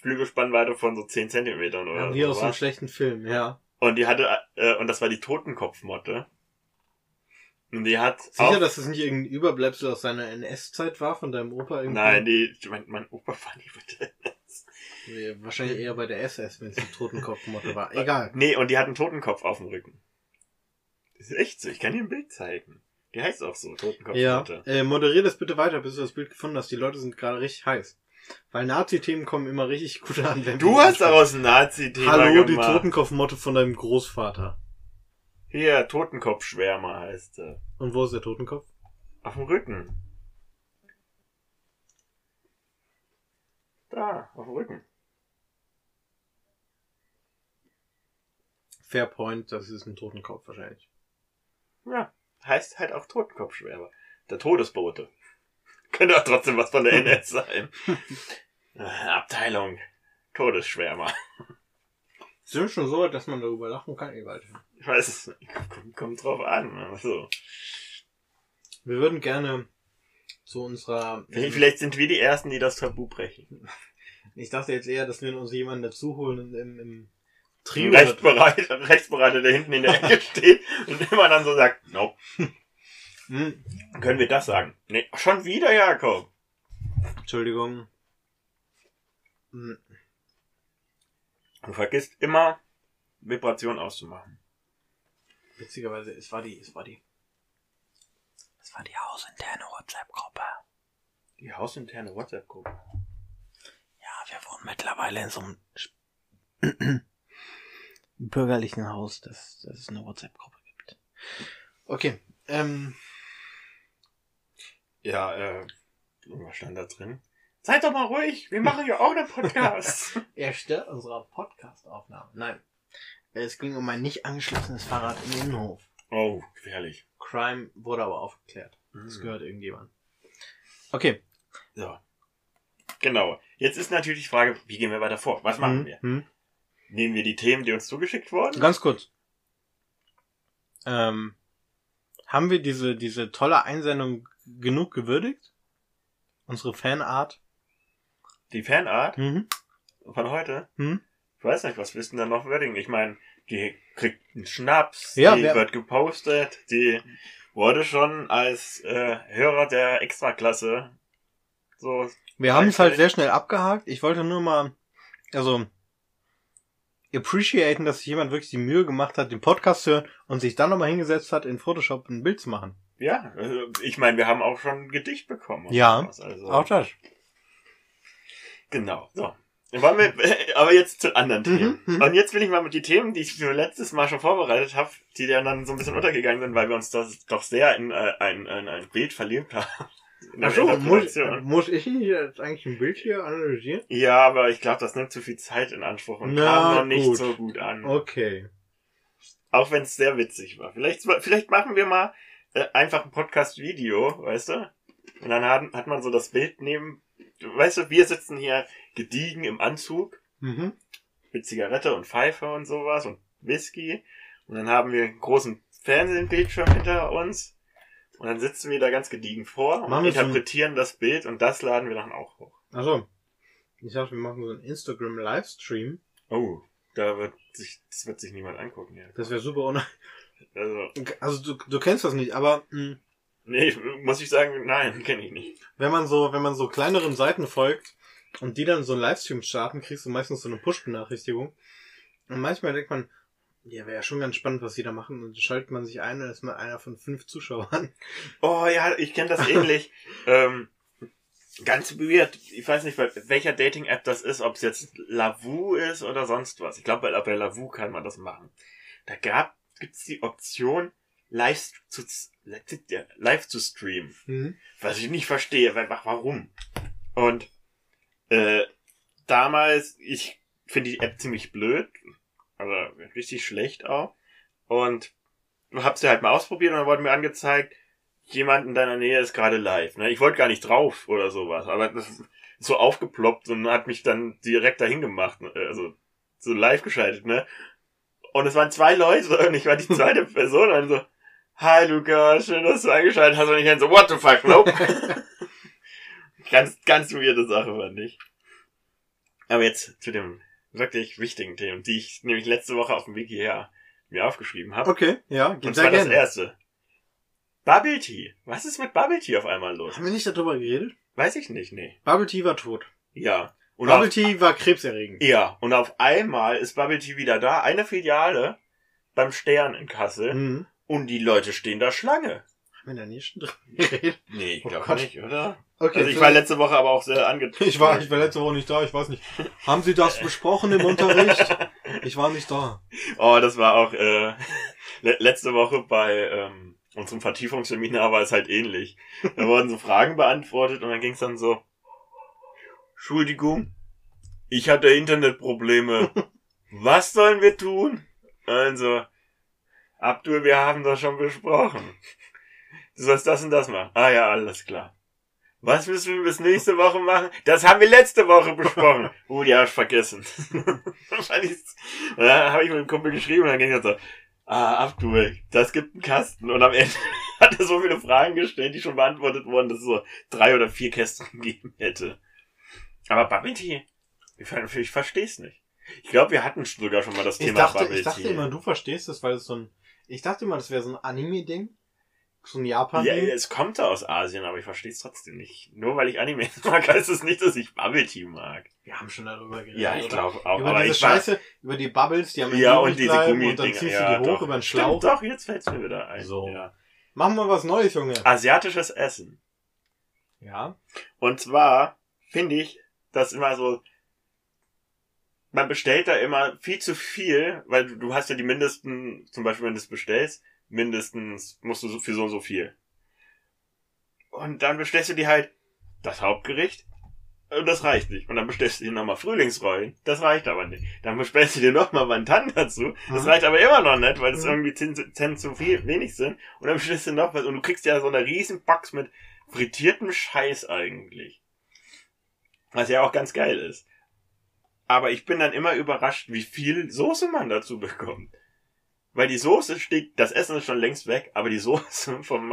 [SPEAKER 2] Flügelspannweite von so 10 Zentimetern oder
[SPEAKER 1] Ja, wie aus einem
[SPEAKER 2] sowas.
[SPEAKER 1] schlechten Film, ja.
[SPEAKER 2] Und die hatte, äh, und das war die Totenkopfmotte. Und die hat
[SPEAKER 1] Sicher, dass das nicht irgendein Überbleibsel aus seiner NS-Zeit war, von deinem Opa irgendwie?
[SPEAKER 2] nein, die, mein, mein Opa war nie bitte.
[SPEAKER 1] Nee, Wahrscheinlich eher bei der SS, wenn es die Totenkopfmotte war. <laughs> Egal.
[SPEAKER 2] Nee, und die hat einen Totenkopf auf dem Rücken. Das ist echt so, ich kann dir ein Bild zeigen. Die heißt auch so,
[SPEAKER 1] Ja,
[SPEAKER 2] Totenkopfmotte.
[SPEAKER 1] äh, moderier das bitte weiter, bis du das Bild gefunden hast. Die Leute sind gerade richtig heiß. Weil Nazi-Themen kommen immer richtig gut an. Wenn
[SPEAKER 2] Du hast daraus ein Nazi-Thema
[SPEAKER 1] Hallo, die
[SPEAKER 2] gemacht.
[SPEAKER 1] Totenkopfmotte von deinem Großvater.
[SPEAKER 2] Hier, Totenkopfschwärmer heißt er.
[SPEAKER 1] Und wo ist der Totenkopf?
[SPEAKER 2] Auf dem Rücken. Da, auf dem Rücken.
[SPEAKER 1] Fair point, das ist ein Totenkopf wahrscheinlich.
[SPEAKER 2] Ja, heißt halt auch Totenkopfschwärmer. Der Todesbote. <laughs> Könnte auch trotzdem was von der NS sein. <laughs> Äh, Abteilung Todesschwärmer.
[SPEAKER 1] Sind schon so dass man darüber lachen kann? Egal.
[SPEAKER 2] Ich weiß es nicht. Kommt, kommt drauf an. Also.
[SPEAKER 1] Wir würden gerne zu unserer...
[SPEAKER 2] Vielleicht sind wir die Ersten, die das Tabu brechen.
[SPEAKER 1] Ich dachte jetzt eher, dass wir uns jemanden dazuholen im, im Trio.
[SPEAKER 2] Rechtsberater, Rechtsberater, der hinten in der Ecke <laughs> steht und immer dann so sagt, no,
[SPEAKER 1] Hm,
[SPEAKER 2] können wir das sagen? Nee, schon wieder, Jakob.
[SPEAKER 1] Entschuldigung. Hm,
[SPEAKER 2] Du vergisst immer, Vibration auszumachen.
[SPEAKER 1] Witzigerweise, es war die, es war die. Es war die hausinterne WhatsApp-Gruppe.
[SPEAKER 2] Die hausinterne WhatsApp-Gruppe.
[SPEAKER 1] Ja, wir wohnen mittlerweile in so einem <clears throat> bürgerlichen Haus, dass, dass es eine WhatsApp-Gruppe gibt. Okay, ähm,
[SPEAKER 2] Ja, äh, was stand da drin? Seid doch mal ruhig, wir machen ja auch einen Podcast. <laughs>
[SPEAKER 1] erste unserer Podcast-Aufnahme. Nein, es ging um ein nicht angeschlossenes Fahrrad im Innenhof.
[SPEAKER 2] oh, gefährlich.
[SPEAKER 1] Crime wurde aber aufgeklärt. Das
[SPEAKER 2] Mhm.
[SPEAKER 1] gehört irgendjemand. Okay.
[SPEAKER 2] So. Genau. Jetzt ist natürlich die Frage, wie gehen wir weiter vor? Was machen
[SPEAKER 1] Hm,
[SPEAKER 2] wir?
[SPEAKER 1] hm.
[SPEAKER 2] Nehmen wir die Themen, die uns zugeschickt wurden?
[SPEAKER 1] Ganz kurz. Ähm, haben wir diese, diese tolle Einsendung genug gewürdigt? Unsere Fanart?
[SPEAKER 2] Die Fanart
[SPEAKER 1] Mhm.
[SPEAKER 2] von heute?
[SPEAKER 1] Hm?
[SPEAKER 2] Ich weiß nicht, was du denn da noch würdigen? Ich meine, die kriegt einen Schnaps,
[SPEAKER 1] Ja,
[SPEAKER 2] die
[SPEAKER 1] wir-
[SPEAKER 2] wird gepostet, die wurde schon als äh, Hörer der Extraklasse so.
[SPEAKER 1] Wir haben es halt sehr schnell abgehakt. Ich wollte nur mal, also, appreciaten, dass sich jemand wirklich die Mühe gemacht hat, den Podcast zu hören und sich dann nochmal hingesetzt hat, in Photoshop ein Bild zu machen.
[SPEAKER 2] Ja, äh, ich meine, wir haben auch schon ein Gedicht bekommen.
[SPEAKER 1] Ja,
[SPEAKER 2] sowas, also,
[SPEAKER 1] Auch das.
[SPEAKER 2] Genau. So. Wollen wir, <laughs> aber jetzt zu anderen
[SPEAKER 1] Mhm,
[SPEAKER 2] Themen.
[SPEAKER 1] mhm.
[SPEAKER 2] Und jetzt will ich mal mit die Themen, die ich für letztes Mal schon vorbereitet habe, die dann so ein bisschen untergegangen sind, weil wir uns das doch sehr in äh, ein, ein, ein Bild verliebt haben. <laughs> In der
[SPEAKER 1] Achso, muss, muss ich nicht jetzt eigentlich ein Bild hier analysieren?
[SPEAKER 2] Ja, aber ich glaube, das nimmt zu viel Zeit in Anspruch und
[SPEAKER 1] Na,
[SPEAKER 2] kam noch nicht
[SPEAKER 1] gut.
[SPEAKER 2] so gut an.
[SPEAKER 1] Okay.
[SPEAKER 2] Auch wenn es sehr witzig war. Vielleicht, vielleicht machen wir mal äh, einfach ein Podcast-Video, weißt du? Und dann hat, hat man so das Bild neben, weißt du, wir sitzen hier gediegen im Anzug
[SPEAKER 1] Mhm.
[SPEAKER 2] mit Zigarette und Pfeife und sowas und Whisky. Und dann haben wir einen großen Fernsehbildschirm hinter uns. Und dann sitzen wir da ganz gediegen vor und
[SPEAKER 1] Machen
[SPEAKER 2] interpretieren das Bild und das laden wir dann auch hoch.
[SPEAKER 1] Also, ich dachte, wir machen so einen Instagram-Livestream.
[SPEAKER 2] Oh, da wird sich, das wird sich niemand angucken, ja.
[SPEAKER 1] Das wäre super ohne.
[SPEAKER 2] Also,
[SPEAKER 1] Also du, du kennst das nicht, aber mh,
[SPEAKER 2] nee, muss ich sagen, nein, <laughs> kenne ich nicht.
[SPEAKER 1] wenn man so, wenn man so kleineren Seiten folgt und die dann so einen Livestream starten, kriegst du meistens so eine Push-Benachrichtigung. Und manchmal denkt man, ja, wäre ja schon ganz spannend, was die da machen. Und dann schaltet man sich ein und ist mal einer von fünf Zuschauern.
[SPEAKER 2] Oh ja, ich kenne das ähnlich. <laughs> ähm, ganz weird. Ich weiß nicht, bei welcher Dating-App das ist, ob es jetzt Lavu ist oder sonst was. Ich glaube, bei, bei Lavu kann man das machen. Da gab, gibt's die Option, live zu, live zu streamen.
[SPEAKER 1] Mhm.
[SPEAKER 2] Was ich nicht verstehe, weil, warum? Und äh, damals, ich finde die App ziemlich blöd, also richtig schlecht auch. Und hab sie halt mal ausprobiert und dann wurde mir angezeigt, jemand in deiner Nähe ist gerade live. Ne? Ich wollte gar nicht drauf oder sowas, aber das ist so aufgeploppt und hat mich dann direkt dahin gemacht. ne? Also so live geschaltet, ne? Und es waren zwei Leute <laughs> und ich war die zweite Person und so, Hi Luca, schön, dass du eingeschaltet hast und ich dann so, what the fuck, nope. <laughs> ganz, ganz weirde Sache fand ich. Aber jetzt zu dem wirklich wichtigen Themen, die ich nämlich letzte Woche auf dem Weg hierher mir aufgeschrieben habe.
[SPEAKER 1] Okay, ja, geht
[SPEAKER 2] Und zwar das
[SPEAKER 1] gerne.
[SPEAKER 2] erste. Bubble Tea. Was ist mit Bubble Tea auf einmal los?
[SPEAKER 1] Haben wir nicht darüber geredet?
[SPEAKER 2] Weiß ich nicht, nee.
[SPEAKER 1] Bubble Tea war tot.
[SPEAKER 2] Ja. Und
[SPEAKER 1] Bubble
[SPEAKER 2] auf,
[SPEAKER 1] Tea war krebserregend.
[SPEAKER 2] ja, und auf einmal ist Bubble Tea wieder da. Eine Filiale beim Stern in Kassel.
[SPEAKER 1] Mhm.
[SPEAKER 2] Und die Leute stehen da Schlange.
[SPEAKER 1] Haben wir da nie schon drüber geredet? <laughs>
[SPEAKER 2] Nee, ich
[SPEAKER 1] Oh
[SPEAKER 2] glaube nicht, oder?
[SPEAKER 1] Okay,
[SPEAKER 2] also ich war letzte Woche aber auch sehr angetan. <laughs>
[SPEAKER 1] ich war, ich war letzte Woche nicht da, ich weiß nicht. Haben Sie das besprochen im Unterricht? Ich war nicht da.
[SPEAKER 2] Oh, das war auch äh, <laughs> le letzte Woche bei ähm, unserem Vertiefungsseminar war es halt ähnlich. Da wurden so Fragen beantwortet und dann ging es dann so, Entschuldigung, ich hatte Internetprobleme. Was sollen wir tun? Also, Abdul, wir haben das schon besprochen. Du sollst das und das machen. Ah ja, alles klar. Was müssen wir bis nächste Woche machen? Das haben wir letzte Woche besprochen. Oh, <laughs> die <laughs> hab ich vergessen. Dann habe ich mit dem Kumpel geschrieben und dann ging er so, ah, Abdul, das gibt einen Kasten. Und am Ende <laughs> hat er so viele Fragen gestellt, die schon beantwortet wurden, dass es so drei oder vier Kästen gegeben hätte. Aber Bubble ich, ich verstehe es nicht. Ich glaube, wir hatten sogar schon mal das
[SPEAKER 1] Ich
[SPEAKER 2] Thema
[SPEAKER 1] dachte,
[SPEAKER 2] Bubble
[SPEAKER 1] ich dachte immer, du verstehst es, weil es so ein, ich dachte immer, das wäre so ein Anime-Ding. So ein
[SPEAKER 2] ja,
[SPEAKER 1] Japan-Ding.
[SPEAKER 2] es kommt da aus Asien, aber ich verstehe es trotzdem nicht. Nur weil ich Anime <laughs> mag, heißt es nicht, dass ich Bubble Tea mag.
[SPEAKER 1] Wir haben schon darüber geredet.
[SPEAKER 2] Ja, ich glaube auch.
[SPEAKER 1] Über
[SPEAKER 2] aber
[SPEAKER 1] diese
[SPEAKER 2] ich war,
[SPEAKER 1] Scheiße, über die Bubbles, die am Ende
[SPEAKER 2] ja, und diese
[SPEAKER 1] bleiben und dann ziehst
[SPEAKER 2] Ja,
[SPEAKER 1] du die hoch
[SPEAKER 2] doch.
[SPEAKER 1] über den
[SPEAKER 2] Stimmt,
[SPEAKER 1] Schlauch.
[SPEAKER 2] doch, jetzt fällt's mir wieder ein.
[SPEAKER 1] So.
[SPEAKER 2] Ja.
[SPEAKER 1] Machen wir was Neues, Junge.
[SPEAKER 2] Asiatisches Essen.
[SPEAKER 1] Ja.
[SPEAKER 2] Und zwar finde ich das immer so, man bestellt da immer viel zu viel, weil du, du hast ja die mindesten, zum Beispiel wenn du es bestellst, mindestens musst du so für so und so viel. Und dann bestellst du dir halt das Hauptgericht und das reicht nicht. Und dann bestellst du dir nochmal Frühlingsrollen, das reicht aber nicht. Dann bestellst du dir nochmal Wantan dazu, das
[SPEAKER 1] Mhm.
[SPEAKER 2] reicht aber immer noch nicht, weil das
[SPEAKER 1] Mhm.
[SPEAKER 2] irgendwie 10 Cent zu viel, wenig sind. Und dann bestellst du noch was und du kriegst ja so eine riesen Box mit frittiertem Scheiß eigentlich. Was ja auch ganz geil ist. Aber ich bin dann immer überrascht, wie viel Soße man dazu bekommt. Weil die Soße steht, das Essen ist schon längst weg, aber die Soße <laughs> vom,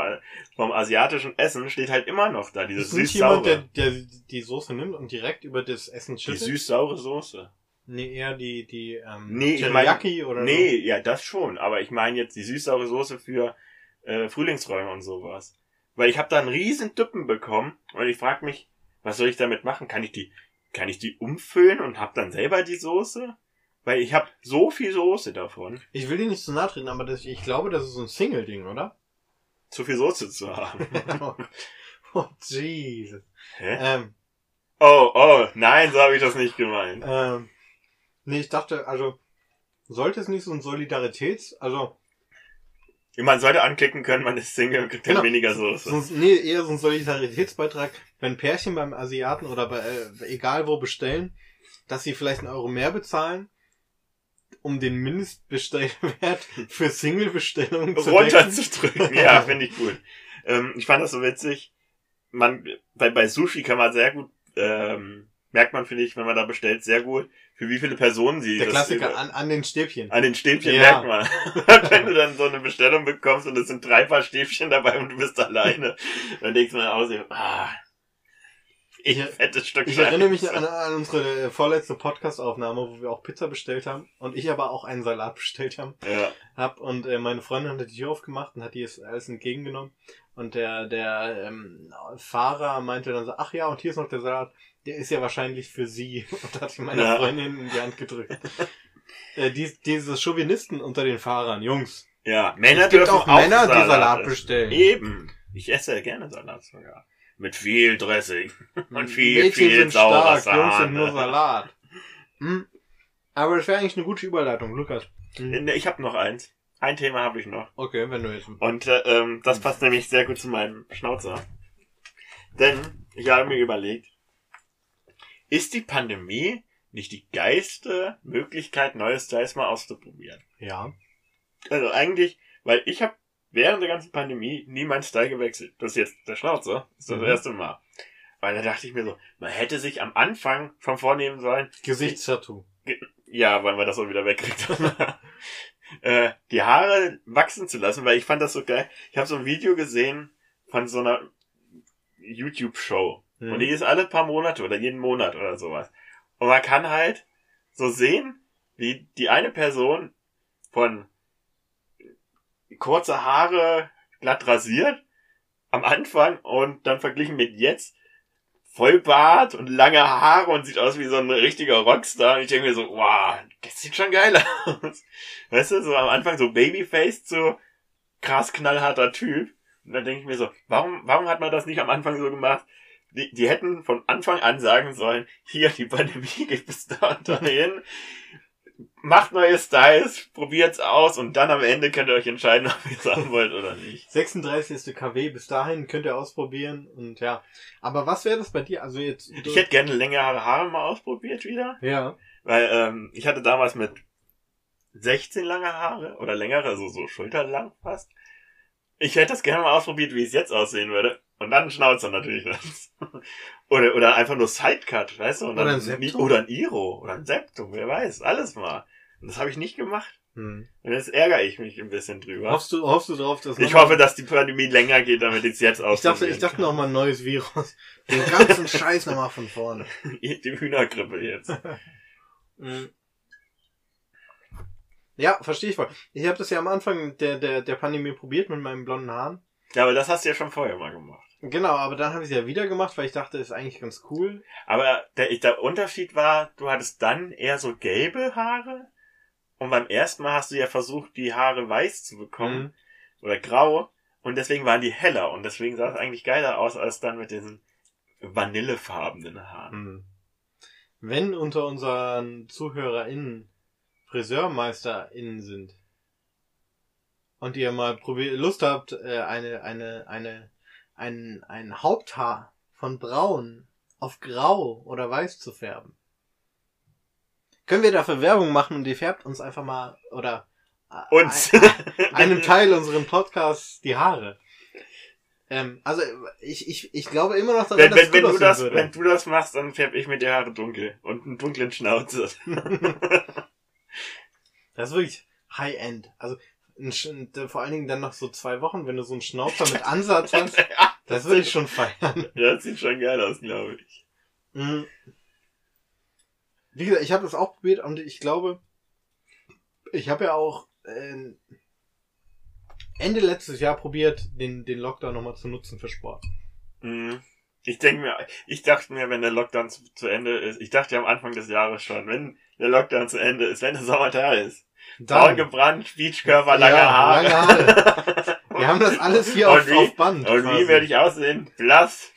[SPEAKER 2] vom asiatischen Essen steht halt immer noch da, dieses
[SPEAKER 1] Ist nicht jemand, der,
[SPEAKER 2] süß-saure.
[SPEAKER 1] der die Soße nimmt und direkt über das Essen
[SPEAKER 2] Die
[SPEAKER 1] schüttet?
[SPEAKER 2] süß-saure Soße.
[SPEAKER 1] Nee, eher die, die, ähm,
[SPEAKER 2] Nee, ich
[SPEAKER 1] Teriyaki oder
[SPEAKER 2] Nee, ja, das schon, aber ich meine jetzt die süß-saure Soße für äh, Frühlingsräume und sowas. Weil ich habe da einen riesen Düppen bekommen und ich frage mich, was soll ich damit machen? Kann ich die, kann ich die umfüllen und hab dann selber die Soße? Weil ich habe so viel Soße davon.
[SPEAKER 1] Ich will dir nicht zu nahe treten, aber das, ich glaube, das ist so ein Single-Ding, oder?
[SPEAKER 2] zu viel Soße zu haben. <laughs>
[SPEAKER 1] oh, oh, Jesus.
[SPEAKER 2] Hä?
[SPEAKER 1] Ähm,
[SPEAKER 2] Oh, oh, nein, so habe ich das nicht gemeint.
[SPEAKER 1] ähm, nee, ich dachte, also, sollte es nicht so ein Solidaritäts, also,
[SPEAKER 2] Man sollte anklicken können, man ist Single und kriegt dann
[SPEAKER 1] Genau.
[SPEAKER 2] weniger Soße.
[SPEAKER 1] so, ein- nee, eher so ein Solidaritätsbeitrag, wenn Pärchen beim Asiaten oder bei, äh, egal wo bestellen, dass sie vielleicht einen Euro mehr bezahlen, um den Mindestbestellwert <laughs> für Single-Bestellungen
[SPEAKER 2] runterzudrücken. Ja, <laughs> finde ich gut. Ähm, ich fand das so witzig. Man, bei, bei Sushi kann man sehr gut, ähm, merkt man, finde ich, wenn man da bestellt, sehr gut, für wie viele Personen sie
[SPEAKER 1] Der
[SPEAKER 2] das
[SPEAKER 1] Klassiker an, an den Stäbchen.
[SPEAKER 2] an den Stäbchen
[SPEAKER 1] Ja.
[SPEAKER 2] merkt man. <laughs> Wenn du dann so eine Bestellung bekommst und es sind drei Paar Stäbchen dabei und du bist alleine, dann denkst du mir auch so, ah, ich fettes Stück
[SPEAKER 1] Ich erinnere mich an, an unsere vorletzte Podcast-Aufnahme, wo wir auch Pizza bestellt haben und ich aber auch einen Salat <laughs> bestellt haben,
[SPEAKER 2] Ja,
[SPEAKER 1] hab und äh, meine Freundin hat die Tür aufgemacht und hat die es alles entgegengenommen und der der ähm, Fahrer meinte dann so, ach ja und hier ist noch der Salat, der ist ja wahrscheinlich für Sie <laughs> und hat ich meiner
[SPEAKER 2] Ja.
[SPEAKER 1] Freundin in die Hand gedrückt. <laughs> äh, dies, diese Chauvinisten unter den Fahrern, Jungs.
[SPEAKER 2] ja. Männer
[SPEAKER 1] es gibt
[SPEAKER 2] dürfen
[SPEAKER 1] auch Männer, die
[SPEAKER 2] Salat
[SPEAKER 1] Salat
[SPEAKER 2] essen.
[SPEAKER 1] bestellen.
[SPEAKER 2] Eben. Ich esse ja gerne Salat sogar. Mit viel Dressing. Und viel,
[SPEAKER 1] Mädchen
[SPEAKER 2] viel
[SPEAKER 1] sind
[SPEAKER 2] saurer
[SPEAKER 1] stark, Jungs sind nur. Salat. Hm. Aber das wäre eigentlich eine gute Überleitung, Lukas. Hm.
[SPEAKER 2] Ich habe noch eins. Ein Thema habe ich noch.
[SPEAKER 1] Okay, wenn du jetzt.
[SPEAKER 2] Und äh, ähm, das passt nämlich sehr gut zu meinem Schnauzer. Denn ich habe mir überlegt, ist die Pandemie nicht die geilste Möglichkeit, neue Styles mal auszuprobieren?
[SPEAKER 1] Ja.
[SPEAKER 2] Also eigentlich, weil ich habe während der ganzen Pandemie nie meinen Style gewechselt. Das ist jetzt der Schnauzer. Das ist das
[SPEAKER 1] Mhm.
[SPEAKER 2] erste Mal. Weil da dachte ich mir so, man hätte sich am Anfang schon vornehmen sollen,
[SPEAKER 1] Gesichtstattoo.
[SPEAKER 2] ja, weil man das auch wieder wegkriegt. <laughs> äh, die Haare wachsen zu lassen, weil ich fand das so geil. Ich habe so ein Video gesehen von so einer YouTube-Show.
[SPEAKER 1] Mhm.
[SPEAKER 2] Und die ist alle paar Monate oder jeden Monat oder sowas. Und man kann halt so sehen, wie die eine Person von kurze Haare glatt rasiert am Anfang und dann verglichen mit jetzt Vollbart und lange Haare und sieht aus wie so ein richtiger Rockstar. Und ich denke mir so, wow, das sieht schon geil <laughs> aus. Weißt du, so am Anfang so Babyface, so krass knallharter Typ. Und dann denke ich mir so, warum, warum hat man das nicht am Anfang so gemacht? Die, die hätten von Anfang an sagen sollen, hier, die Pandemie <laughs> geht bis da und dahin. Macht neue Styles, probiert's aus und dann am Ende könnt ihr euch entscheiden, <laughs> ob ihr es haben wollt oder nicht.
[SPEAKER 1] 36. KW, bis dahin könnt ihr ausprobieren und ja. Aber was wäre das bei dir? Also jetzt.
[SPEAKER 2] Ich hätte gerne längere Haare mal ausprobiert wieder.
[SPEAKER 1] ja.
[SPEAKER 2] Weil ähm, ich hatte damals mit 16 lange Haare oder längere, also so schulterlang fast. Ich hätte das gerne mal ausprobiert, wie es jetzt aussehen würde. Und dann Schnauzer natürlich. <laughs> oder, oder einfach nur Sidecut, weißt du? Und dann,
[SPEAKER 1] Oder ein Septum?
[SPEAKER 2] Oder ein Iro oder ein Septum, wer weiß. Alles mal. Und das habe ich nicht gemacht.
[SPEAKER 1] Hm.
[SPEAKER 2] Und jetzt ärgere ich mich ein bisschen drüber.
[SPEAKER 1] Hoffst du, hoffst du drauf, dass
[SPEAKER 2] Ich hoffe, dass die Pandemie länger geht, damit ich es jetzt
[SPEAKER 1] Ich dachte, ich dachte
[SPEAKER 2] kann.
[SPEAKER 1] noch mal ein neues Virus. Den ganzen <laughs> Scheiß nochmal von vorne.
[SPEAKER 2] Die Hühnergrippe jetzt.
[SPEAKER 1] Mhm. <laughs> Ja, verstehe ich voll. Ich habe das ja am Anfang der, der, der Pandemie probiert mit meinen blonden Haaren.
[SPEAKER 2] Ja, aber das hast du ja schon vorher mal gemacht.
[SPEAKER 1] Genau, aber dann habe ich es ja wieder gemacht, weil ich dachte, ist eigentlich ganz cool.
[SPEAKER 2] Aber der, der Unterschied war, du hattest dann eher so gelbe Haare. Und beim ersten Mal hast du ja versucht, die Haare weiß zu bekommen.
[SPEAKER 1] Mhm.
[SPEAKER 2] Oder grau. Und deswegen waren die heller. Und deswegen sah es eigentlich geiler aus, als dann mit diesen vanillefarbenen Haaren.
[SPEAKER 1] Mhm. Wenn unter unseren ZuhörerInnen FriseurmeisterInnen sind und ihr mal Lust habt, äh, eine, eine, eine, ein, ein Haupthaar von braun auf grau oder weiß zu färben, können wir dafür Werbung machen und ihr färbt uns einfach mal oder äh,
[SPEAKER 2] Uns.
[SPEAKER 1] ein- einem Teil unseren Podcasts die Haare. Ähm, also ich, ich, ich glaube immer noch daran,
[SPEAKER 2] wenn,
[SPEAKER 1] dass
[SPEAKER 2] wenn, wenn, du das,
[SPEAKER 1] würde.
[SPEAKER 2] wenn du das machst, dann färb ich mir die Haare dunkel. Und einen dunklen Schnauzer. <laughs>
[SPEAKER 1] Das ist wirklich High-End. Also ein, Sch- vor allen Dingen dann noch so zwei Wochen, wenn du so einen Schnauzer mit Ansatz <laughs> hast, das würde ich schon feiern.
[SPEAKER 2] Ja, das sieht schon geil aus, glaube ich.
[SPEAKER 1] Mhm. Wie gesagt, ich habe das auch probiert und ich glaube, ich habe ja auch äh, Ende letztes Jahr probiert, den, den Lockdown nochmal zu nutzen für Sport.
[SPEAKER 2] Mhm. Ich denke mir, ich dachte mir, wenn der Lockdown zu, zu Ende ist, ich dachte ja am Anfang des Jahres schon, wenn der Lockdown zu Ende ist, wenn der Sommer da ist, braun gebrannt, Beachkörper, lange
[SPEAKER 1] Ja,
[SPEAKER 2] Haare.
[SPEAKER 1] lange Haare. <laughs> Wir haben das alles hier
[SPEAKER 2] Und
[SPEAKER 1] auf,
[SPEAKER 2] wie?
[SPEAKER 1] auf Band.
[SPEAKER 2] Und
[SPEAKER 1] quasi.
[SPEAKER 2] wie werde ich aussehen? Blass.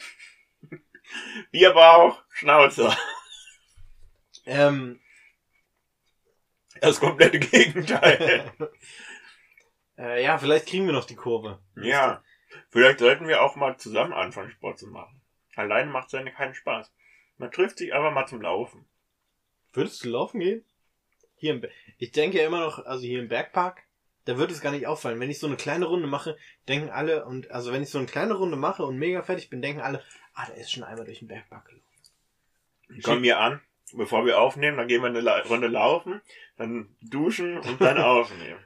[SPEAKER 2] <laughs> Bierbauch, Schnauzer.
[SPEAKER 1] Ähm,
[SPEAKER 2] Das komplette Gegenteil. <laughs>
[SPEAKER 1] äh, ja, vielleicht kriegen wir noch die Kurve.
[SPEAKER 2] ja. Vielleicht sollten wir auch mal zusammen anfangen, Sport zu machen. Alleine macht es ja keinen Spaß. Man trifft sich einfach mal zum Laufen.
[SPEAKER 1] Würdest du laufen gehen? Hier im ich denke ja immer noch, also hier im Bergpark, da würde es gar nicht auffallen. Wenn ich so eine kleine Runde mache, denken alle, und also wenn ich so eine kleine Runde mache und mega fertig bin, denken alle, ah, der ist schon einmal durch den Bergpark gelaufen.
[SPEAKER 2] Komm mir an, bevor wir aufnehmen, dann gehen wir eine La Runde laufen, dann duschen und dann <laughs> aufnehmen.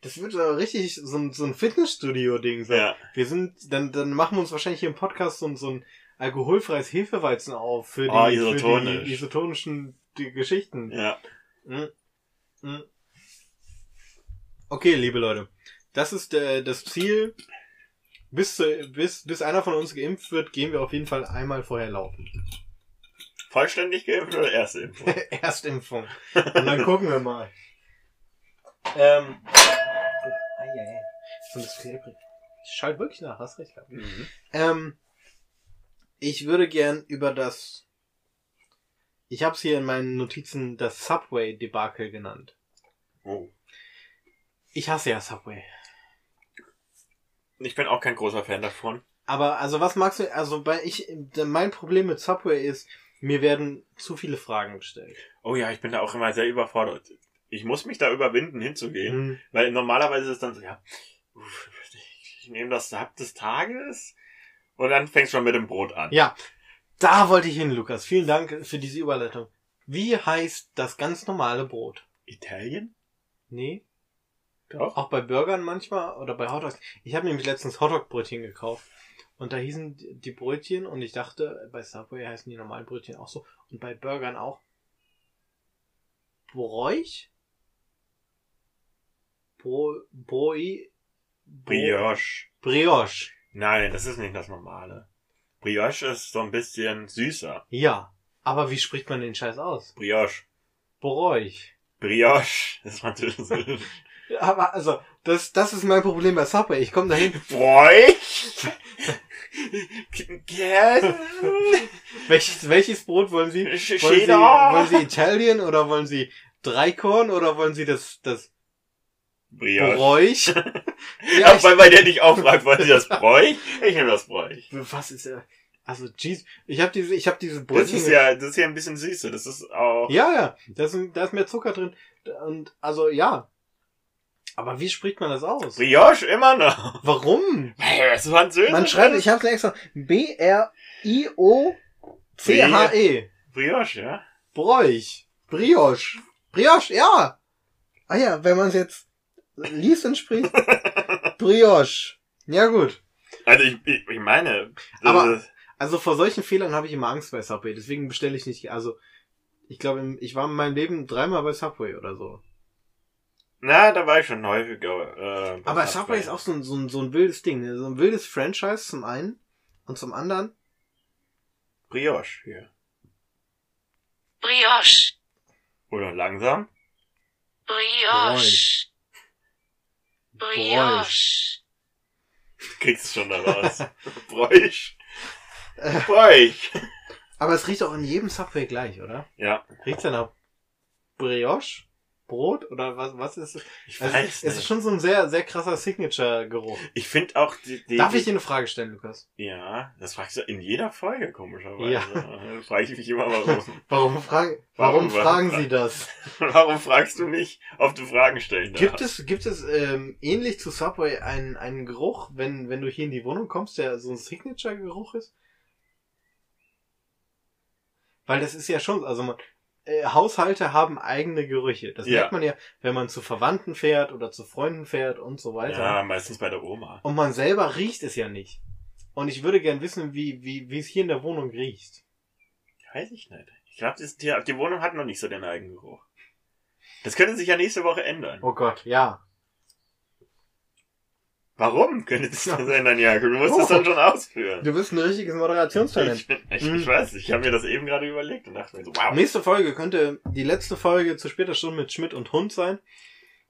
[SPEAKER 1] Das wird so richtig so ein, so ein Fitnessstudio-Ding sein.
[SPEAKER 2] Ja.
[SPEAKER 1] Wir sind, dann, dann machen wir uns wahrscheinlich hier im Podcast so, ein- so ein alkoholfreies Hefeweizen auf für die,
[SPEAKER 2] Oh,
[SPEAKER 1] für
[SPEAKER 2] isotonisch.
[SPEAKER 1] die isotonischen die Geschichten.
[SPEAKER 2] Ja.
[SPEAKER 1] Mm. Mm. Okay, liebe Leute. Das ist äh, das Ziel. Bis, zu, bis, bis einer von uns geimpft wird, gehen wir auf jeden Fall einmal vorher laufen.
[SPEAKER 2] Vollständig geimpft oder erste Impfung? <laughs>
[SPEAKER 1] Erstimpfung. Und dann gucken wir mal. Ähm. Eieiei. Und das klebrig. Ich schalte wirklich nach, hast recht gehabt.
[SPEAKER 2] Mhm.
[SPEAKER 1] Ähm, ich würde gern über das. Ich habe es hier in meinen Notizen das Subway-Debakel genannt.
[SPEAKER 2] Oh.
[SPEAKER 1] Ich hasse ja Subway.
[SPEAKER 2] Ich bin auch kein großer Fan davon.
[SPEAKER 1] Aber also was magst du? Also bei ich mein Problem mit Subway ist, mir werden zu viele Fragen gestellt.
[SPEAKER 2] Oh ja, ich bin da auch immer sehr überfordert. Ich muss mich da überwinden, hinzugehen.
[SPEAKER 1] Hm.
[SPEAKER 2] Weil normalerweise ist es dann so, ja, Ich nehme das Sub des Tages und dann fängst du schon mit dem Brot an.
[SPEAKER 1] Ja, da wollte ich hin, Lukas. Vielen Dank für diese Überleitung. Wie heißt das ganz normale Brot?
[SPEAKER 2] Italien?
[SPEAKER 1] Nee,
[SPEAKER 2] Doch.
[SPEAKER 1] auch bei Burgern manchmal oder bei Hotdogs. Ich habe nämlich letztens Hotdog-Brötchen gekauft. Und da hießen die Brötchen und ich dachte, bei Subway heißen die normalen Brötchen auch so. Und bei Burgern auch. Bräuch? Bro, Broi? Bro-
[SPEAKER 2] Brioche.
[SPEAKER 1] Brioche.
[SPEAKER 2] Nein, das ist nicht das normale. Brioche ist so ein bisschen süßer.
[SPEAKER 1] Ja. Aber wie spricht man den Scheiß aus?
[SPEAKER 2] Brioche.
[SPEAKER 1] Bräuch.
[SPEAKER 2] Brioche. Das <laughs> ist französisch. <laughs>
[SPEAKER 1] Aber also, das, das ist mein Problem bei Subway. Ich komme dahin. <laughs>
[SPEAKER 2] Gern?
[SPEAKER 1] Welches, welches Brot wollen Sie? Wollen Sie, wollen Sie Italien oder wollen Sie Dreikorn oder wollen Sie das, das
[SPEAKER 2] Brioche.
[SPEAKER 1] Bräuch? <laughs>
[SPEAKER 2] Ja,
[SPEAKER 1] ich,
[SPEAKER 2] weil, weil der dich auch fragt, wollen Sie das <laughs> Bräuch? Ich nehme das Bräuch.
[SPEAKER 1] was ist ja, also, jeez, ich habe diese, ich habe diese
[SPEAKER 2] Das
[SPEAKER 1] Brötchen.
[SPEAKER 2] ist ja, das ist ja ein bisschen süßer. Das ist auch.
[SPEAKER 1] ja, ja, da ist, da ist mehr Zucker drin. Und, also, ja. Aber wie spricht man das aus?
[SPEAKER 2] Brioche immer noch.
[SPEAKER 1] Warum?
[SPEAKER 2] Das ist französisch.
[SPEAKER 1] Man schreibt, ich habe extra, B-R-I-O-C-H-E.
[SPEAKER 2] Brioche, ja.
[SPEAKER 1] Bräuch. Brioche. Brioche, ja. Ah ja, wenn man es jetzt liest und spricht. Brioche. Ja gut.
[SPEAKER 2] Also ich, ich, ich meine.
[SPEAKER 1] Aber-
[SPEAKER 2] ist-
[SPEAKER 1] Also vor solchen Fehlern habe ich immer Angst bei Subway. Deswegen bestelle ich nicht. Also ich glaube, ich war in meinem Leben dreimal bei Subway oder so.
[SPEAKER 2] Na, da war ich schon häufiger. Äh,
[SPEAKER 1] Aber Subway ist auch so ein, so ein, so ein wildes Ding. Ne? So ein wildes Franchise zum einen und zum anderen.
[SPEAKER 2] Brioche hier.
[SPEAKER 4] Brioche.
[SPEAKER 2] Oder langsam.
[SPEAKER 4] Brioche. Brioche.
[SPEAKER 2] Kriegst es schon da raus. <laughs> Bräuch. Bräuch.
[SPEAKER 1] aber es riecht auch in jedem Subway gleich, oder?
[SPEAKER 2] Ja.
[SPEAKER 1] Riecht's ja nach Brioche? Brot? Oder was, was ist es?
[SPEAKER 2] Ich
[SPEAKER 1] Also,
[SPEAKER 2] weiß
[SPEAKER 1] es
[SPEAKER 2] nicht.
[SPEAKER 1] ist schon so ein sehr, sehr krasser Signature-Geruch.
[SPEAKER 2] ich finde auch die, die
[SPEAKER 1] Darf ich dir eine Frage stellen, Lukas?
[SPEAKER 2] Ja, das fragst du in jeder Folge, komischerweise.
[SPEAKER 1] Ja. <laughs>
[SPEAKER 2] Da frage ich mich immer, warum. <laughs>
[SPEAKER 1] Warum, fragen,
[SPEAKER 2] Warum-
[SPEAKER 1] warum, fragen Sie das? <laughs>
[SPEAKER 2] warum fragst du nicht, ob du Fragen stellen
[SPEAKER 1] Gibt
[SPEAKER 2] darfst?
[SPEAKER 1] es, gibt es ähm, ähnlich zu Subway einen, einen Geruch, wenn, wenn du hier in die Wohnung kommst, der so ein Signature-Geruch ist? Weil das ist ja schon, also man, äh, Haushalte haben eigene Gerüche. Das
[SPEAKER 2] Ja.
[SPEAKER 1] merkt man ja, wenn man zu Verwandten fährt oder zu Freunden fährt und so weiter.
[SPEAKER 2] Ja, meistens bei der Oma.
[SPEAKER 1] Und man selber riecht es ja nicht. Und ich würde gern wissen, wie, wie, wie es hier in der Wohnung riecht.
[SPEAKER 2] Weiß ich nicht. Ich glaube, die, die Wohnung hat noch nicht so den Eigengeruch. Das könnte sich ja nächste Woche ändern.
[SPEAKER 1] Oh Gott, ja.
[SPEAKER 2] Warum könnte das das ändern, Jakob? Du musst es dann schon ausführen.
[SPEAKER 1] Du bist ein richtiges Moderationstalent.
[SPEAKER 2] Ich, bin- ich,
[SPEAKER 1] Mhm.
[SPEAKER 2] ich weiß, ich habe mir das eben gerade überlegt und dachte mir so, wow.
[SPEAKER 1] Nächste Folge könnte die letzte Folge zu später Stunde mit Schmidt und Hund sein,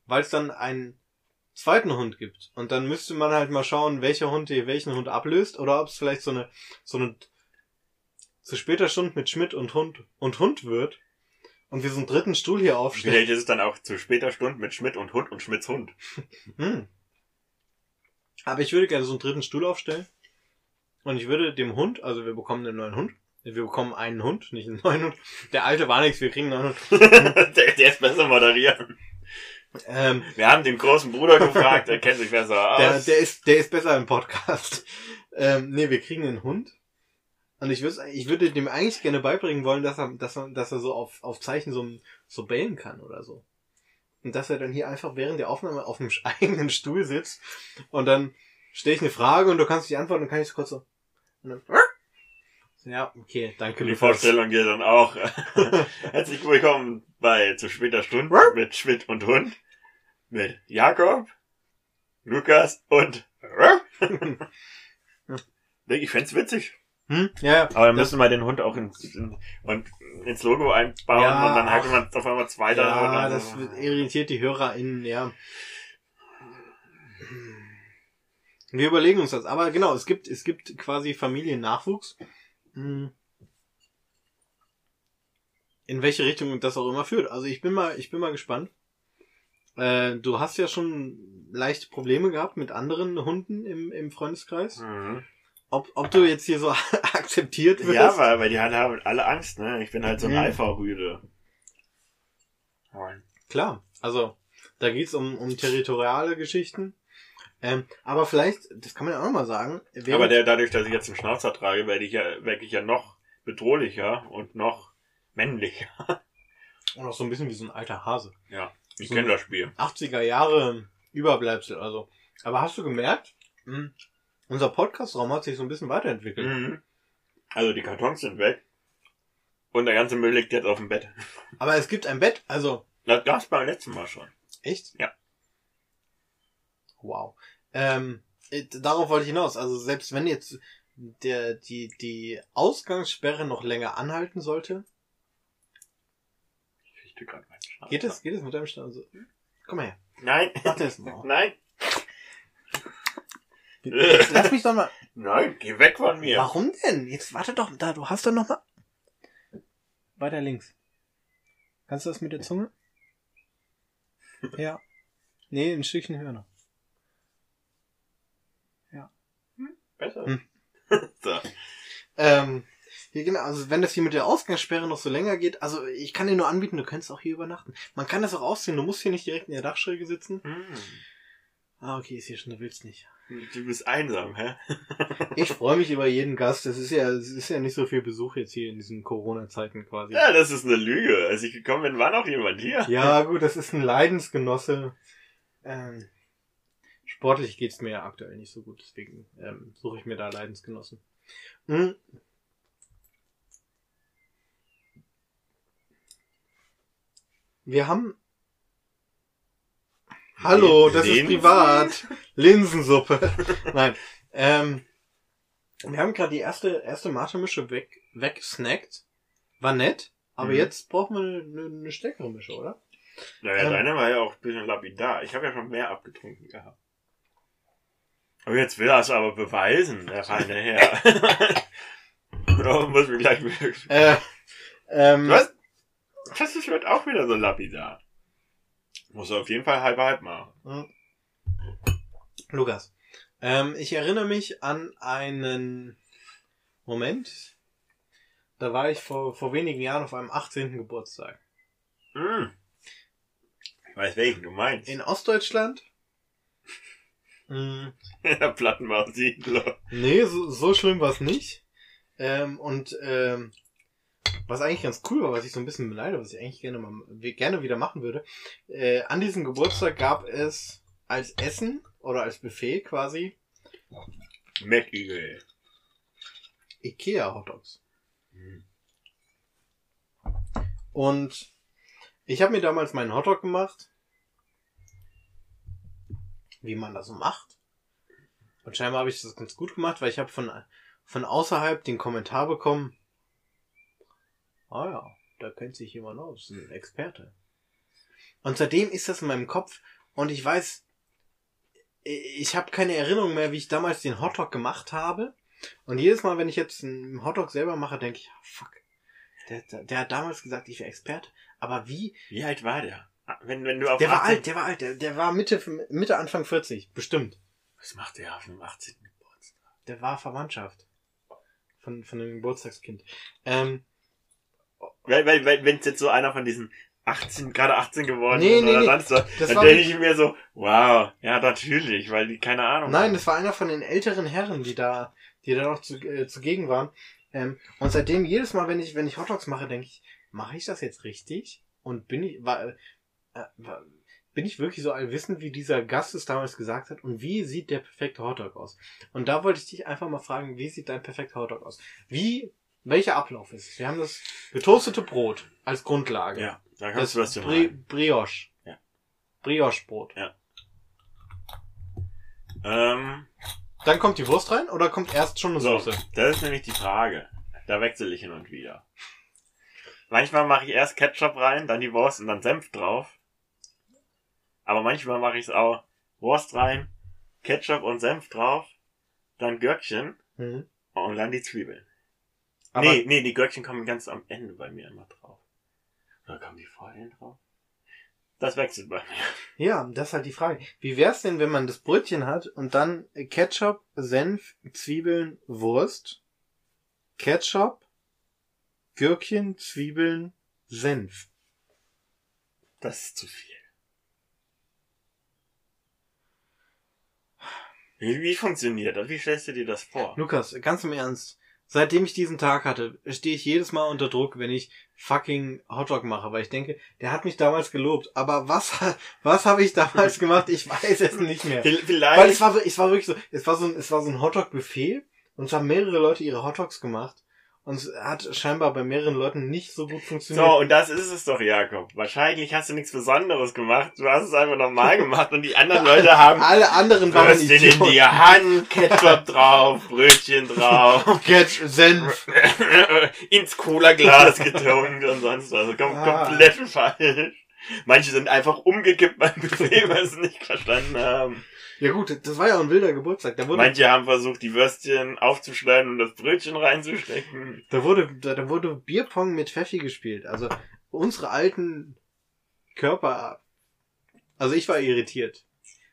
[SPEAKER 1] weil es dann einen zweiten Hund gibt. Und dann müsste man halt mal schauen, welcher Hund hier welchen Hund ablöst oder ob es vielleicht so eine, so eine zu später Stunde mit Schmidt und Hund und Hund wird. Und wir so einen dritten Stuhl hier aufstellen.
[SPEAKER 2] Vielleicht ist es dann auch zu später Stunde mit Schmidt und Hund und Schmidts Hund.
[SPEAKER 1] Hm. Aber ich würde gerne so einen dritten Stuhl aufstellen. Und ich würde dem Hund, also wir bekommen einen neuen Hund. Wir bekommen einen Hund, nicht einen neuen Hund. Der alte war nichts, wir kriegen einen neuen Hund. <laughs>
[SPEAKER 2] der, der ist besser moderieren.
[SPEAKER 1] Ähm,
[SPEAKER 2] Wir haben den großen Bruder gefragt, der kennt sich besser
[SPEAKER 1] der,
[SPEAKER 2] aus.
[SPEAKER 1] der, ist, der ist besser im Podcast. Ähm, nee, wir kriegen einen Hund. Und ich würde, ich würde dem eigentlich gerne beibringen wollen, dass er, dass er, dass er so auf, auf Zeichen so, so bellen kann oder so. Und dass er dann hier einfach während der Aufnahme auf dem <laughs> eigenen Stuhl sitzt und dann stelle ich eine Frage und du kannst die antworten und kann ich so kurz so. Und dann, ja, okay, danke.
[SPEAKER 2] Und die. Vorstellung geht dann auch. <laughs> <laughs> Herzlich willkommen bei zu später Stunde mit Schmidt und Hund. Mit Jakob, Lukas und ich fänd's witzig.
[SPEAKER 1] Hm? Ja, ja.
[SPEAKER 2] Aber dann
[SPEAKER 1] Das-
[SPEAKER 2] müssen wir den Hund auch ins, in, und ins Logo einbauen
[SPEAKER 1] Ja,
[SPEAKER 2] und dann hat man auf einmal zwei da.
[SPEAKER 1] Ja, das wird- irritiert die HörerInnen, ja. Wir überlegen uns das. Aber genau, es gibt, es gibt quasi Familiennachwuchs. Hm. In welche Richtung das auch immer führt. Also ich bin mal, ich bin mal gespannt. Äh, du hast ja schon leichte Probleme gehabt mit anderen Hunden im, im Freundeskreis.
[SPEAKER 2] Mhm.
[SPEAKER 1] Ob, ob du jetzt hier so <laughs> akzeptiert wirst.
[SPEAKER 2] Ja, weil, weil die halt haben alle Angst, ne? Ich bin halt so ein
[SPEAKER 1] Mhm.
[SPEAKER 2] Alpha-Rüde.
[SPEAKER 1] Klar, also da geht's um, um territoriale Geschichten. Ähm, aber vielleicht, das kann man ja auch noch mal sagen.
[SPEAKER 2] Aber der, dadurch, dass ich jetzt einen Schnauzer trage, werde ich ja, werde ich ja noch bedrohlicher und noch männlicher. <laughs>
[SPEAKER 1] Und auch so ein bisschen wie so ein alter Hase.
[SPEAKER 2] Ja, ich
[SPEAKER 1] So-
[SPEAKER 2] kenne das Spiel.
[SPEAKER 1] 80er Jahre Überbleibsel, also. Aber hast du gemerkt, mh, unser Podcast-Raum hat sich so ein bisschen weiterentwickelt.
[SPEAKER 2] Mhm. Also die Kartons sind weg. Und der ganze Müll liegt jetzt auf dem Bett. <laughs>
[SPEAKER 1] Aber es gibt ein Bett, also.
[SPEAKER 2] Das gab's beim letzten Mal schon.
[SPEAKER 1] Echt?
[SPEAKER 2] Ja.
[SPEAKER 1] Wow. Ähm, äh, darauf wollte ich hinaus. Also selbst wenn jetzt der, die, die Ausgangssperre noch länger anhalten sollte,
[SPEAKER 2] Ich richte gerade meinen Schnauzer.
[SPEAKER 1] geht es, geht es mit deinem Stand? Also, komm mal her.
[SPEAKER 2] Nein.
[SPEAKER 1] Mach das mal. <laughs>
[SPEAKER 2] Nein.
[SPEAKER 1] Lass mich doch mal.
[SPEAKER 2] Nein, geh weg von mir.
[SPEAKER 1] Warum denn? Jetzt warte doch, da, du hast doch noch mal. Weiter links. Kannst du das mit der Zunge? Ja. Nee, ein Stückchen höher noch.
[SPEAKER 2] Besser.
[SPEAKER 1] Hm. <laughs>
[SPEAKER 2] so.
[SPEAKER 1] Ähm, hier genau, also wenn das hier mit der Ausgangssperre noch so länger geht, also ich kann dir nur anbieten, du könntest auch hier übernachten. Man kann das auch ausziehen, du musst hier nicht direkt in der Dachschräge sitzen.
[SPEAKER 2] Hm.
[SPEAKER 1] Ah, okay, ist hier schon, du willst nicht.
[SPEAKER 2] Du bist einsam, hä? <laughs>
[SPEAKER 1] Ich freue mich über jeden Gast, es ist ja, es ist ja nicht so viel Besuch jetzt hier in diesen Corona-Zeiten quasi.
[SPEAKER 2] Ja, das ist eine Lüge. Als ich gekommen bin, war noch jemand hier.
[SPEAKER 1] Ja, gut, das ist ein Leidensgenosse. Ähm, sportlich geht's mir ja aktuell nicht so gut, deswegen ähm, suche ich mir da Leidensgenossen. Hm. Wir haben. Hallo, das ist
[SPEAKER 2] Linsen?
[SPEAKER 1] privat. Linsensuppe. <laughs> Nein. Ähm, wir haben gerade die erste, erste Mate-Mische weg, weggesnackt. War nett. Aber
[SPEAKER 2] Mhm.
[SPEAKER 1] jetzt brauchen wir eine, eine, stärkere Mische, oder?
[SPEAKER 2] Naja,
[SPEAKER 1] Ähm.
[SPEAKER 2] deine war ja auch ein bisschen lapidar. Ich habe ja schon mehr abgetrunken gehabt. Aber jetzt will er es aber beweisen, der feine Herr. <laughs> <laughs> Oder muss mir gleich
[SPEAKER 1] Äh, ähm,
[SPEAKER 2] Was? Das ist wird auch wieder so lapidar. Muss er auf jeden Fall halb halb machen.
[SPEAKER 1] Hm. Lukas, ähm, ich erinnere mich an einen Moment. Da war ich vor, vor wenigen Jahren auf einem 18. Geburtstag.
[SPEAKER 2] Hm. Ich weiß welchen du meinst.
[SPEAKER 1] In Ostdeutschland. Hm, <laughs>
[SPEAKER 2] In der Plattenbausiedlung.
[SPEAKER 1] nee, so, so schlimm war es nicht. Ähm, und ähm, was eigentlich ganz cool war, was ich so ein bisschen beneide, was ich eigentlich gerne mal gerne wieder machen würde. Äh, an diesem Geburtstag gab es als Essen oder als Buffet quasi
[SPEAKER 2] Mac Eagle.
[SPEAKER 1] Ikea Hotdogs.
[SPEAKER 2] Hm.
[SPEAKER 1] Und ich habe mir damals meinen Hotdog gemacht. Wie man das so macht. Und scheinbar habe ich das ganz gut gemacht, weil ich habe von, von außerhalb den Kommentar bekommen. Ah ja, da kennt sich jemand aus, ein Experte. Und seitdem ist das in meinem Kopf und ich weiß, ich habe keine Erinnerung mehr, wie ich damals den Hotdog gemacht habe. Und jedes Mal, wenn ich jetzt einen Hotdog selber mache, denke ich, ah, fuck. Der, der, der hat damals gesagt, ich wäre Experte. Aber wie?
[SPEAKER 2] Wie alt war der? Ah, Wenn, wenn du auf
[SPEAKER 1] Der war
[SPEAKER 2] 18
[SPEAKER 1] alt, der war alt. Der, der war Mitte, Mitte, Anfang 40. Bestimmt.
[SPEAKER 2] Was macht der auf dem 18. Geburtstag?
[SPEAKER 1] Der war Verwandtschaft. Von, von einem Geburtstagskind. Ähm,
[SPEAKER 2] Weil wenn es jetzt so einer von diesen 18, gerade 18 geworden
[SPEAKER 1] Nee,
[SPEAKER 2] ist
[SPEAKER 1] nee,
[SPEAKER 2] oder
[SPEAKER 1] nee.
[SPEAKER 2] sonst was,
[SPEAKER 1] Das
[SPEAKER 2] dann denke ich mir so, wow, ja natürlich, weil die keine Ahnung
[SPEAKER 1] nein,
[SPEAKER 2] haben.
[SPEAKER 1] das war einer von den älteren Herren, die da, die da noch zu, äh, zugegen waren. Ähm, und seitdem jedes Mal, wenn ich, wenn ich Hotdogs mache, denke ich, mache ich das jetzt richtig? Und bin ich, war, äh, war, bin ich wirklich so allwissend, wie dieser Gast es damals gesagt hat? Und wie sieht der perfekte Hotdog aus? Und da wollte ich dich einfach mal fragen, wie sieht dein perfekter Hotdog aus? Wie, welcher Ablauf ist es? Wir haben das getoastete Brot als Grundlage.
[SPEAKER 2] Ja, da
[SPEAKER 1] Das
[SPEAKER 2] kannst du was zu
[SPEAKER 1] Bri. Brioche.
[SPEAKER 2] Ja.
[SPEAKER 1] Brioche-Brot.
[SPEAKER 2] Ähm,
[SPEAKER 1] Dann kommt die Wurst rein oder kommt erst schon eine
[SPEAKER 2] so,
[SPEAKER 1] Soße?
[SPEAKER 2] das ist nämlich die Frage. Da wechsle ich hin und wieder. Manchmal mache ich erst Ketchup rein, dann die Wurst und dann Senf drauf. Aber manchmal mache ich es auch Wurst rein, Ketchup und Senf drauf, dann Gürkchen
[SPEAKER 1] Mhm.
[SPEAKER 2] und dann die Zwiebeln.
[SPEAKER 1] Aber
[SPEAKER 2] nee, nee, die Gürkchen kommen ganz am Ende bei mir immer drauf. Oder kommen die vorher drauf? Das wechselt bei mir.
[SPEAKER 1] ja, das ist halt die Frage. Wie wär's denn, wenn man das Brötchen hat und dann Ketchup, Senf, Zwiebeln, Wurst, Ketchup, Gürkchen, Zwiebeln, Senf.
[SPEAKER 2] Das ist zu viel. Wie, wie funktioniert das? Wie stellst du dir das vor?
[SPEAKER 1] Lukas, ganz im Ernst. Seitdem ich diesen Tag hatte, stehe ich jedes Mal unter Druck, wenn ich fucking Hotdog mache, weil ich denke, der hat mich damals gelobt. Aber was, <laughs> was habe ich damals gemacht? Ich weiß es nicht mehr.
[SPEAKER 2] V-
[SPEAKER 1] Weil
[SPEAKER 2] Vielleicht.
[SPEAKER 1] es war, so- es war wirklich so, es war so ein, es war so ein Hotdog-Buffet und es haben mehrere Leute ihre Hotdogs gemacht und es hat scheinbar bei mehreren Leuten nicht so gut funktioniert.
[SPEAKER 2] So, und das ist es doch, Jakob. Wahrscheinlich hast du nichts Besonderes gemacht. Du hast es einfach normal gemacht und die anderen Leute <laughs> haben
[SPEAKER 1] Alle anderen waren
[SPEAKER 2] Würstchen in die Hand, Ketchup drauf, Brötchen drauf, <laughs>
[SPEAKER 1] Ketchup, Senf. <laughs>
[SPEAKER 2] ins Cola-Glas getunkt und sonst was. Kom
[SPEAKER 1] Ah.
[SPEAKER 2] komplett falsch. Manche sind einfach umgekippt beim Buffet, weil sie es nicht verstanden haben.
[SPEAKER 1] Ja gut, das war ja auch ein wilder Geburtstag. Da wurde,
[SPEAKER 2] Manche haben versucht, die Würstchen aufzuschneiden und das Brötchen reinzustecken.
[SPEAKER 1] da wurde, da, da wurde Bierpong mit Pfeffi gespielt. Also unsere alten Körper. Also ich war irritiert.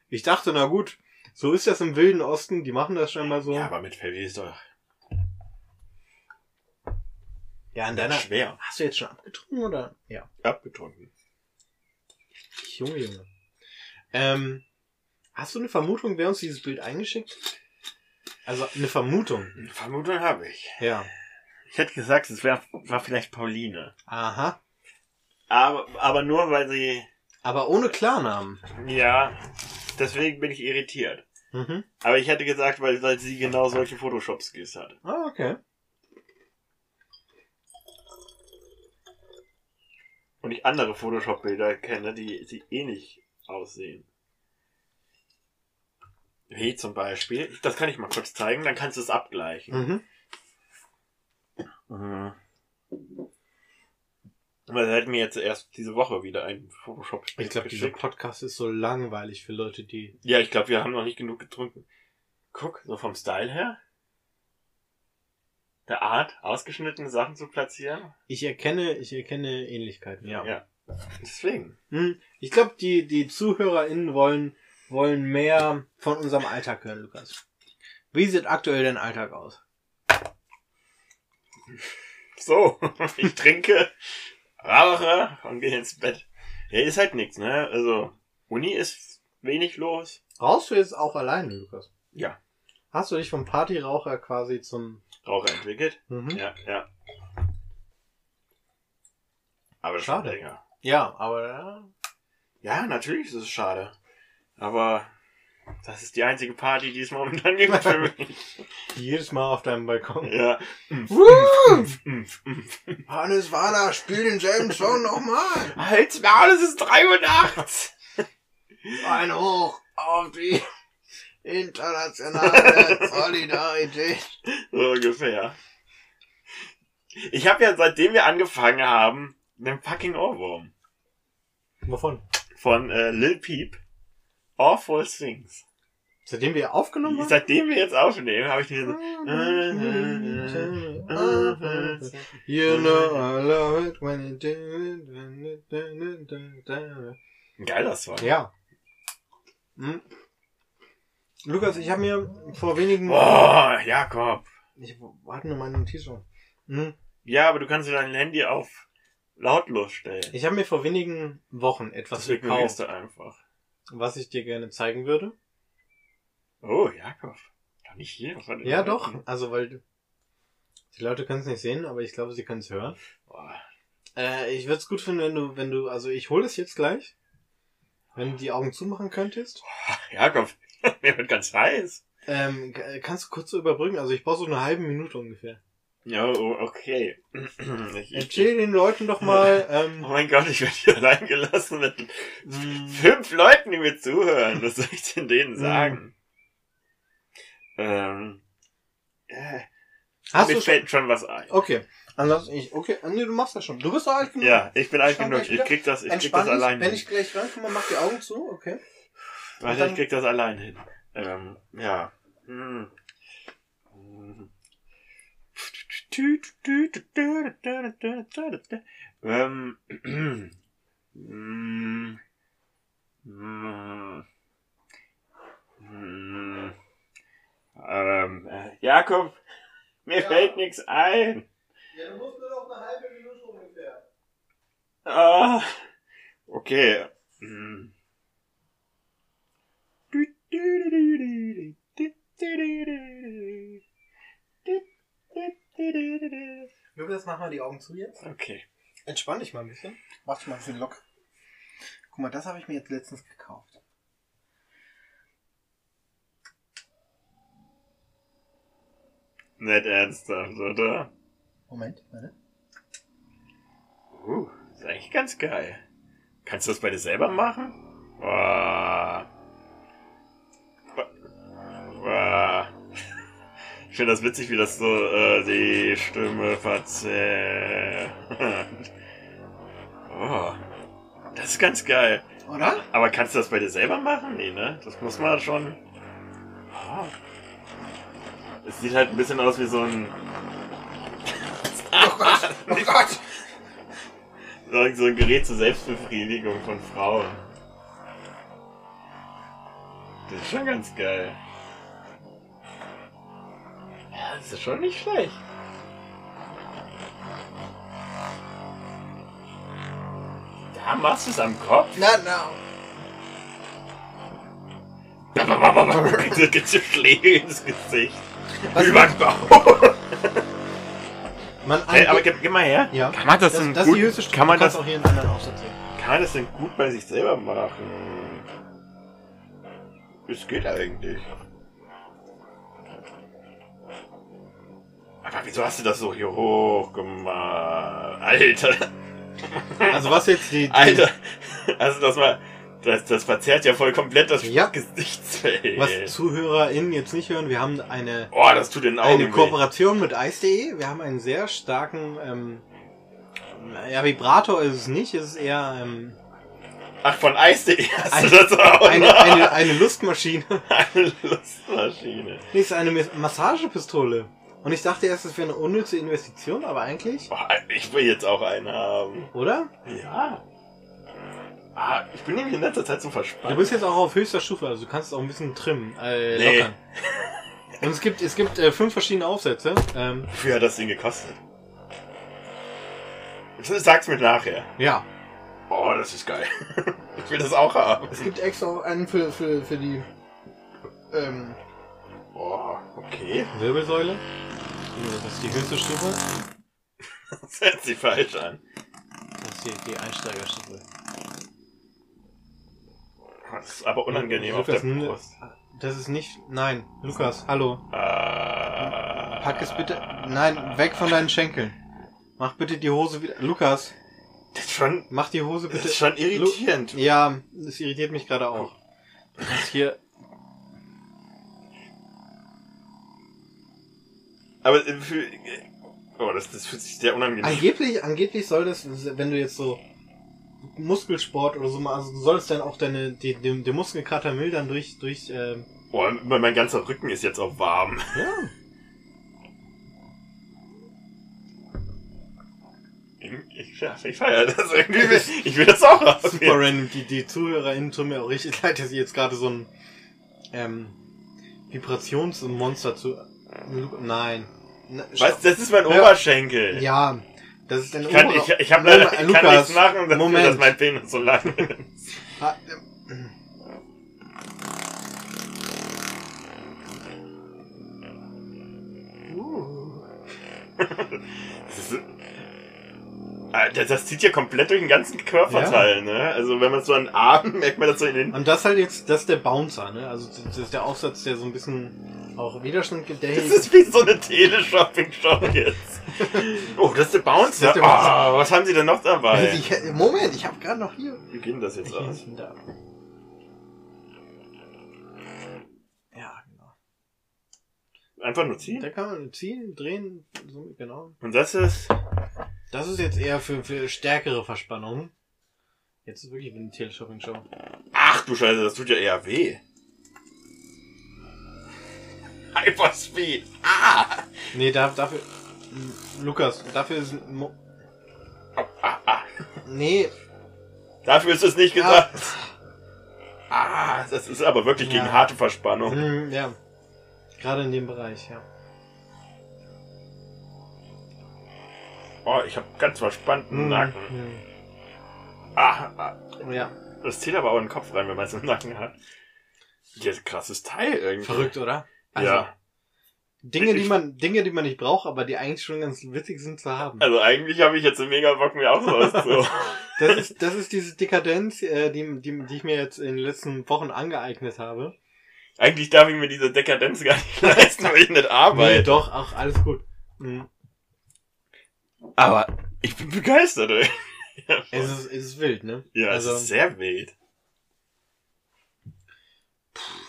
[SPEAKER 1] Ich dachte, na gut, so ist das im Wilden Osten. Die machen das scheinbar so.
[SPEAKER 2] Ja, aber mit Pfeffi ist doch
[SPEAKER 1] ja in deiner.
[SPEAKER 2] schwer.
[SPEAKER 1] Hast du jetzt schon abgetrunken oder? Ja.
[SPEAKER 2] Abgetrunken.
[SPEAKER 1] Junge, Junge. Ähm, hast du eine Vermutung, wer uns dieses Bild eingeschickt? Also eine Vermutung.
[SPEAKER 2] Eine Vermutung habe ich.
[SPEAKER 1] Ja.
[SPEAKER 2] Ich hätte gesagt, es wär, war vielleicht Pauline.
[SPEAKER 1] Aha.
[SPEAKER 2] Aber, aber nur, weil sie,
[SPEAKER 1] Aber ohne Klarnamen.
[SPEAKER 2] ja, deswegen bin ich irritiert.
[SPEAKER 1] Mhm.
[SPEAKER 2] Aber ich hätte gesagt, weil, weil sie genau solche Photoshop-Skills hat.
[SPEAKER 1] Ah, okay.
[SPEAKER 2] Und ich andere Photoshop-Bilder kenne, die, die ähnlich aussehen. Wie zum Beispiel, das kann ich mal kurz zeigen, dann kannst du es abgleichen.
[SPEAKER 1] Mhm.
[SPEAKER 2] Mhm. Weil er hat mir jetzt erst diese Woche wieder ein photoshop
[SPEAKER 1] Ich glaube, dieser Podcast ist so langweilig für Leute, die.
[SPEAKER 2] Ja, ich glaube, wir haben noch nicht genug getrunken. Guck, so vom Style her. Der Art, ausgeschnittene Sachen zu platzieren.
[SPEAKER 1] Ich erkenne, ich erkenne Ähnlichkeiten, ja.
[SPEAKER 2] Ja. Deswegen.
[SPEAKER 1] Hm. Ich glaube, die, die ZuhörerInnen wollen, wollen mehr von unserem Alltag hören, Lukas. Wie sieht aktuell dein Alltag aus?
[SPEAKER 2] So, <laughs> ich trinke, rauche und gehe ins Bett. Ja, ist halt nichts, ne? Also, Uni ist wenig los.
[SPEAKER 1] Rauchst du jetzt auch alleine, Lukas?
[SPEAKER 2] Ja.
[SPEAKER 1] Hast du dich vom Partyraucher quasi zum.
[SPEAKER 2] Rauche entwickelt.
[SPEAKER 1] Mhm.
[SPEAKER 2] Ja, ja. Aber
[SPEAKER 1] Schade.
[SPEAKER 2] länger.
[SPEAKER 1] Ja, aber
[SPEAKER 2] Ja, natürlich ist es schade. Aber das ist die einzige Party, die es momentan gibt für <laughs> mich.
[SPEAKER 1] jedes Mal auf deinem Balkon.
[SPEAKER 2] Ja.
[SPEAKER 1] Hannes Warner, spiel denselben Song nochmal.
[SPEAKER 2] Halt's Maul, es ist drei Uhr nachts. <laughs>
[SPEAKER 1] Ein Hoch auf die internationale Solidarität.
[SPEAKER 2] So ungefähr. Ich habe ja, seitdem wir angefangen haben, einen fucking Ohrwurm.
[SPEAKER 1] Wovon?
[SPEAKER 2] Von äh, Lil Peep. Awful Things.
[SPEAKER 1] Seitdem wir aufgenommen haben?
[SPEAKER 2] Seitdem wir jetzt aufnehmen, habe ich diese...
[SPEAKER 1] You know I love it when you do it.
[SPEAKER 2] Ein geiler Song.
[SPEAKER 1] Ja. Hm. Lukas, ich habe mir vor wenigen
[SPEAKER 2] Boah, Jakob.
[SPEAKER 1] Ich warte nur meine Notiz schon. Hm.
[SPEAKER 2] Ja, aber du kannst dein Handy auf lautlos stellen.
[SPEAKER 1] Ich habe mir vor wenigen Wochen etwas
[SPEAKER 2] Das
[SPEAKER 1] gekauft,
[SPEAKER 2] du einfach.
[SPEAKER 1] Was ich dir gerne zeigen würde.
[SPEAKER 2] Oh, Jakob. Doch nicht hier. Was war
[SPEAKER 1] Ja, doch. Also, weil die Leute können es nicht sehen, aber ich glaube, sie können es hören.
[SPEAKER 2] Boah.
[SPEAKER 1] Äh, ich würde es gut finden, wenn du, wenn du, also ich hole es jetzt gleich. Wenn du die Augen zumachen könntest.
[SPEAKER 2] Jakob, <laughs> mir wird ganz heiß.
[SPEAKER 1] Ähm, kannst du kurz so überbrücken? Also ich brauche so eine halbe Minute ungefähr.
[SPEAKER 2] Ja, oh, okay. <clears throat> Ich,
[SPEAKER 1] Erzähl den Leuten doch mal, <laughs>
[SPEAKER 2] oh
[SPEAKER 1] ähm,
[SPEAKER 2] mein Gott, ich werde hier allein gelassen mit <laughs>
[SPEAKER 1] mh,
[SPEAKER 2] fünf Leuten, die mir zuhören. Was soll ich denn denen
[SPEAKER 1] Mhm.
[SPEAKER 2] sagen? Ähm, äh,
[SPEAKER 1] hast
[SPEAKER 2] mir
[SPEAKER 1] du schon,
[SPEAKER 2] fällt schon was ein.
[SPEAKER 1] okay. Ansonsten ich, okay, nee, du machst das schon. Du bist doch alt genug.
[SPEAKER 2] Ja, ich bin alt
[SPEAKER 1] Schau
[SPEAKER 2] genug. Ich krieg das, ich krieg das allein
[SPEAKER 1] Wenn
[SPEAKER 2] hin.
[SPEAKER 1] ich gleich rankomme, mach die Augen zu, okay?
[SPEAKER 2] Warte, ich krieg das allein hin. Ähm, ja. Hm. Hm. Ähm. Hm. Hm. Hm. Ähm, äh, Jakob, mir
[SPEAKER 1] Ja.
[SPEAKER 2] fällt nichts ein.
[SPEAKER 1] Ja, du musst nur noch eine halbe Minute ungefähr.
[SPEAKER 2] Ah, okay. Hm.
[SPEAKER 1] Das, mach mal die Augen zu jetzt.
[SPEAKER 2] Okay.
[SPEAKER 1] Entspann dich mal ein bisschen. Mach dich mal ein bisschen locker. Guck mal, das habe ich mir jetzt letztens gekauft.
[SPEAKER 2] Nicht ernsthaft, oder?
[SPEAKER 1] Moment, warte.
[SPEAKER 2] Uh, ist eigentlich ganz geil. Kannst du das bei dir selber machen? Wow. Wow. Ich finde das witzig, wie das so äh, die Stimme verzerrt. <laughs> Oh, das ist ganz geil.
[SPEAKER 1] Oder?
[SPEAKER 2] Aber kannst du das bei dir selber machen? Nee, ne? Das muss man schon. Oh. Es sieht halt ein bisschen aus wie so ein.
[SPEAKER 1] Oh Gott! Oh <laughs> Gott!
[SPEAKER 2] So ein Gerät zur Selbstbefriedigung von Frauen. Das ist schon ganz geil. Das ist schon nicht schlecht. Da machst du es am Kopf?
[SPEAKER 1] Na, na.
[SPEAKER 2] Da <laughs> gibt's dir Schläge ins Gesicht.
[SPEAKER 1] Was
[SPEAKER 2] Über den Bauch.
[SPEAKER 1] Man,
[SPEAKER 2] Ey, aber gib, gib mal her.
[SPEAKER 1] ja.
[SPEAKER 2] Kann man das,
[SPEAKER 1] das,
[SPEAKER 2] denn
[SPEAKER 1] das
[SPEAKER 2] gut,
[SPEAKER 1] ist die höchste Stufe.
[SPEAKER 2] kann man das,
[SPEAKER 1] auch hier einen anderen Aufsatz sehen.
[SPEAKER 2] kann man das denn gut bei sich selber machen? Es geht eigentlich. Aber wieso hast du das so hier hoch gemacht? Alter.
[SPEAKER 1] Also was jetzt die... die
[SPEAKER 2] Alter. Also das war, das, das verzerrt ja voll komplett das
[SPEAKER 1] Ja.
[SPEAKER 2] Gesichtsfeld.
[SPEAKER 1] Was ZuhörerInnen jetzt nicht hören, wir haben eine,
[SPEAKER 2] oh, das tut den Augen
[SPEAKER 1] eine
[SPEAKER 2] weh.
[SPEAKER 1] Kooperation mit Ice.de. Wir haben einen sehr starken, ähm, ja, Vibrator ist es nicht, es ist eher ähm,
[SPEAKER 2] Ach, von Eis.de hast
[SPEAKER 1] Ein-
[SPEAKER 2] du das auch
[SPEAKER 1] eine, eine, eine Lustmaschine. <laughs>
[SPEAKER 2] eine Lustmaschine.
[SPEAKER 1] Nee, es ist eine Massagepistole. Und ich dachte erst, es wäre eine unnütze Investition, aber eigentlich,
[SPEAKER 2] Boah, ich will jetzt auch einen haben.
[SPEAKER 1] oder?
[SPEAKER 2] Ja. Ah, ich bin nämlich in letzter Zeit so
[SPEAKER 1] Du
[SPEAKER 2] verspannt.
[SPEAKER 1] bist jetzt auch auf höchster Stufe, also du kannst auch ein bisschen trimmen, äh,
[SPEAKER 2] Nee.
[SPEAKER 1] lockern. <laughs> Und es gibt, es gibt äh, fünf verschiedene Aufsätze. Ähm,
[SPEAKER 2] Wie hat das Ding gekostet? Sag's mir nachher.
[SPEAKER 1] ja.
[SPEAKER 2] Oh, das ist geil. <laughs> ich will das auch haben.
[SPEAKER 1] Es gibt extra einen für, für, für die ähm,
[SPEAKER 2] Boah, okay.
[SPEAKER 1] Wirbelsäule. Das ist die höchste Stufe. <laughs>
[SPEAKER 2] Das hört sich falsch an.
[SPEAKER 1] Das ist die, die Einsteigerstufe.
[SPEAKER 2] Das ist aber unangenehm auf der
[SPEAKER 1] Lukas,
[SPEAKER 2] Brust.
[SPEAKER 1] Das ist nicht. Nein, Lukas, hallo.
[SPEAKER 2] Ah.
[SPEAKER 1] Pack es bitte. Nein, weg von deinen Schenkeln. Mach bitte die Hose wieder. Lukas,
[SPEAKER 2] Das ist schon,
[SPEAKER 1] mach die Hose
[SPEAKER 2] das
[SPEAKER 1] bitte.
[SPEAKER 2] ist schon irritierend.
[SPEAKER 1] Ja, das irritiert mich gerade auch. Du kannst hier.
[SPEAKER 2] Aber äh, für, oh, das, das fühlt sich sehr unangenehm.
[SPEAKER 1] Angeblich, angeblich soll das, wenn du jetzt so Muskelsport oder so mal, also du sollst dann auch deine, die, den, den Muskelkater mildern durch, durch, ähm,
[SPEAKER 2] Boah, mein ganzer Rücken ist jetzt auch warm. <laughs>
[SPEAKER 1] ja.
[SPEAKER 2] Ich, ja, ich feiere das irgendwie. Ich will das auch haben.
[SPEAKER 1] Super random. Die, die ZuhörerInnen tun mir auch richtig leid, dass ich jetzt gerade so ein ähm, Vibrationsmonster zu. Nein.
[SPEAKER 2] Was? Das ist mein. Oberschenkel.
[SPEAKER 1] Ja, das ist ein
[SPEAKER 2] Ich, kann, ich, ich, hab leider, ich kann
[SPEAKER 1] Lukas,
[SPEAKER 2] nichts machen, dafür,
[SPEAKER 1] Moment.
[SPEAKER 2] dass mein Penis so lang ist.
[SPEAKER 1] Ah, ähm, <laughs>
[SPEAKER 2] Das, Alter, das zieht ja komplett durch den ganzen Körperteil, ne? Also wenn man so einen Arm, <laughs> merkt man das so in den...
[SPEAKER 1] Und das halt jetzt, das ist der Bouncer, ne? Also das ist der Aufsatz, der so ein bisschen auch Widerstand. Der
[SPEAKER 2] Das ist wie so eine Teleshopping-Shop jetzt. <laughs> Oh, das ist der Bouncer.
[SPEAKER 1] Ist der Bouncer.
[SPEAKER 2] Ah, was haben sie denn noch dabei?
[SPEAKER 1] Ich, Moment, ich habe gerade noch hier.
[SPEAKER 2] Wie geht denn das jetzt
[SPEAKER 1] Ich
[SPEAKER 2] aus?
[SPEAKER 1] da. Ja, genau.
[SPEAKER 2] Einfach nur ziehen?
[SPEAKER 1] Da kann man ziehen, drehen, so, genau.
[SPEAKER 2] Und das ist...
[SPEAKER 1] Das ist jetzt eher für, für stärkere Verspannungen. Jetzt ist wirklich eine Teleshopping-Show.
[SPEAKER 2] Ach du Scheiße, das tut ja eher weh. Hyperspeed. Ah!
[SPEAKER 1] Nee, da, dafür. Lukas, dafür ist. Mo
[SPEAKER 2] ah, ah.
[SPEAKER 1] nee,
[SPEAKER 2] Dafür ist es nicht gedacht. Ah, das ist aber wirklich gegen
[SPEAKER 1] Ja.
[SPEAKER 2] harte Verspannung.
[SPEAKER 1] hm, ja. Gerade in dem Bereich, ja.
[SPEAKER 2] Oh, ich habe ganz verspannten
[SPEAKER 1] Hm,
[SPEAKER 2] Nacken. Ah, ah,
[SPEAKER 1] Ja,
[SPEAKER 2] das zieht aber auch in den Kopf rein, wenn man es im Nacken hat. Ja, krasses Teil irgendwie.
[SPEAKER 1] verrückt, oder? Also,
[SPEAKER 2] ja.
[SPEAKER 1] Dinge, die man, Dinge, die man nicht braucht, aber die eigentlich schon ganz witzig sind zu haben.
[SPEAKER 2] Also eigentlich habe ich jetzt einen mega Bock, mir auch sowas zu. <laughs>
[SPEAKER 1] Das ist, das ist diese Dekadenz, äh, die, die, die ich mir jetzt in den letzten Wochen angeeignet habe.
[SPEAKER 2] eigentlich darf ich mir diese Dekadenz gar nicht <laughs> leisten, weil ich nicht
[SPEAKER 1] Nee,
[SPEAKER 2] arbeite.
[SPEAKER 1] doch, auch alles gut. Mhm.
[SPEAKER 2] Aber ich bin begeistert, ey. <laughs>
[SPEAKER 1] Es ist, es ist wild, ne?
[SPEAKER 2] Ja,
[SPEAKER 1] also,
[SPEAKER 2] es ist sehr wild.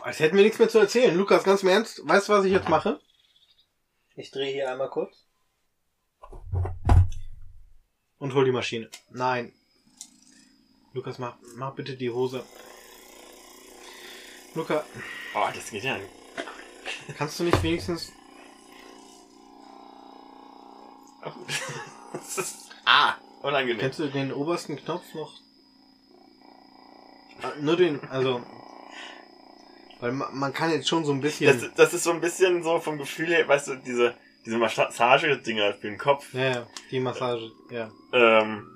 [SPEAKER 1] als hätten wir nichts mehr zu erzählen. Lukas, ganz im Ernst, weißt du, was ich jetzt mache? Ich drehe hier einmal kurz. Und hol die Maschine. Nein. Lukas, mach, mach bitte die Hose. Luca,
[SPEAKER 2] Oh, das geht ja nicht.
[SPEAKER 1] kannst du nicht wenigstens...
[SPEAKER 2] Das ist, ah, unangenehm.
[SPEAKER 1] Kennst du den obersten Knopf noch? Ah, Nur den, also... Weil man, man kann jetzt schon so ein bisschen...
[SPEAKER 2] Das, das ist so ein bisschen so vom Gefühl her, weißt du, diese, diese Massage-Dinger für den Kopf.
[SPEAKER 1] ja, ja, die Massage, ja.
[SPEAKER 2] Ähm,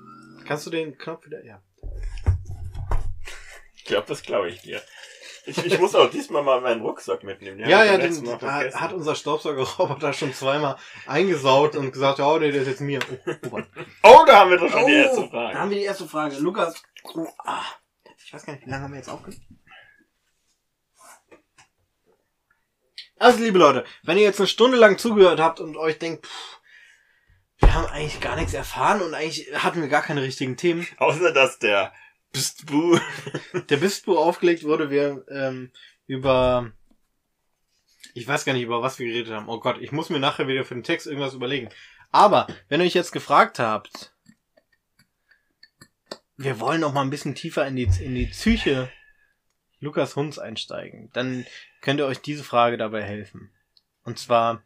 [SPEAKER 1] Kannst du den Knopf wieder... Ja.
[SPEAKER 2] ich glaube, das glaube ich dir. Ich, ich muss auch diesmal mal meinen Rucksack mitnehmen. Den
[SPEAKER 1] Ja, ja, den
[SPEAKER 2] Mal
[SPEAKER 1] hat, unser Staubsaugerroboter schon zweimal eingesaugt und gesagt, oh nee, der ist jetzt mir. Oh, oh.
[SPEAKER 2] Oh, da haben wir doch schon die
[SPEAKER 1] Oh,
[SPEAKER 2] erste
[SPEAKER 1] Da
[SPEAKER 2] Frage.
[SPEAKER 1] haben wir die erste Frage. Lukas, oh, ah. ich weiß gar nicht, wie lange haben wir jetzt aufgenommen? Also, liebe Leute, wenn ihr jetzt eine Stunde lang zugehört habt und euch denkt, pff, wir haben eigentlich gar nichts erfahren und eigentlich hatten wir gar keine richtigen Themen,
[SPEAKER 2] Außer, dass der Bstbu <laughs>
[SPEAKER 1] der Bistbu aufgelegt wurde, wir ähm, über ich weiß gar nicht, über was wir geredet haben. Oh Gott, ich muss mir nachher wieder für den Text irgendwas überlegen. Aber wenn ihr euch jetzt gefragt habt, wir wollen noch mal ein bisschen tiefer in die in die Psyche Lukas Hunds einsteigen, dann könnt ihr euch diese Frage dabei helfen. Und zwar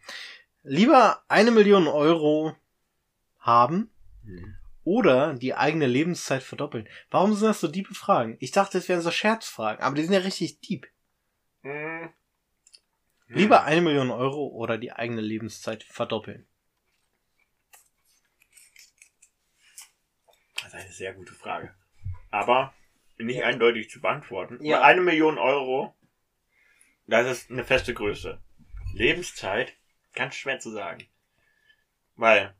[SPEAKER 1] lieber eine Million Euro haben oder die eigene Lebenszeit verdoppeln. Warum sind das so diebe Fragen? Ich dachte, es wären so Scherzfragen, aber die sind ja richtig deep.
[SPEAKER 2] Hm.
[SPEAKER 1] Lieber eine Million Euro oder die eigene Lebenszeit verdoppeln.
[SPEAKER 2] Das ist eine sehr gute Frage. Aber nicht eindeutig zu beantworten.
[SPEAKER 1] Ja.
[SPEAKER 2] Weil eine Million Euro, das ist eine feste Größe. Lebenszeit, ganz schwer zu sagen. Weil,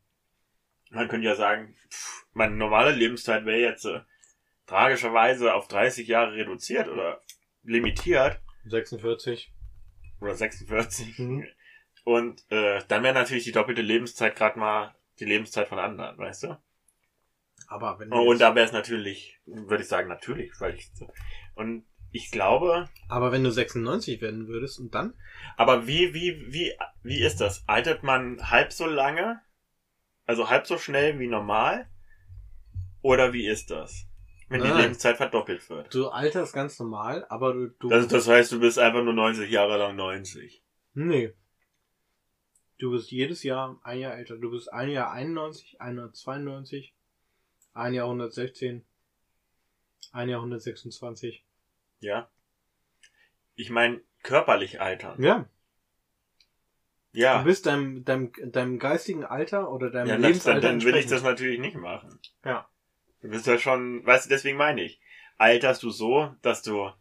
[SPEAKER 2] man könnte ja sagen, pff, meine normale Lebenszeit wäre jetzt äh, tragischerweise auf 30 Jahre reduziert oder limitiert
[SPEAKER 1] 46.
[SPEAKER 2] oder 46.
[SPEAKER 1] Mhm.
[SPEAKER 2] Und äh, dann wäre natürlich die doppelte Lebenszeit gerade mal die Lebenszeit von anderen, weißt du?
[SPEAKER 1] Aber wenn du
[SPEAKER 2] und da wäre es natürlich, würde ich sagen, natürlich, weil ich. Und ich glaube,
[SPEAKER 1] aber wenn du 96 werden würdest und dann?
[SPEAKER 2] aber wie, wie, wie, wie ist das? Altert man halb so lange? Also halb so schnell wie normal? Oder wie ist das? Wenn die
[SPEAKER 1] Nein.
[SPEAKER 2] Lebenszeit verdoppelt wird.
[SPEAKER 1] Du alterst ganz normal, aber du, du
[SPEAKER 2] Das, das heißt, du bist einfach nur 90 Jahre lang 90.
[SPEAKER 1] nee. Du bist jedes Jahr ein Jahr älter. Du bist ein Jahr 91, ein Jahr 92, ein Jahr 116, ein Jahr 126.
[SPEAKER 2] Ja? Ich meine, körperlich altern.
[SPEAKER 1] Ja,
[SPEAKER 2] Ja.
[SPEAKER 1] du bist deinem, deinem, deinem geistigen Alter oder deinem
[SPEAKER 2] Ja,
[SPEAKER 1] Lebensalter
[SPEAKER 2] dann, dann will ich das natürlich nicht machen.
[SPEAKER 1] Ja.
[SPEAKER 2] Du bist ja schon, weißt du, deswegen meine ich, alterst du so, dass du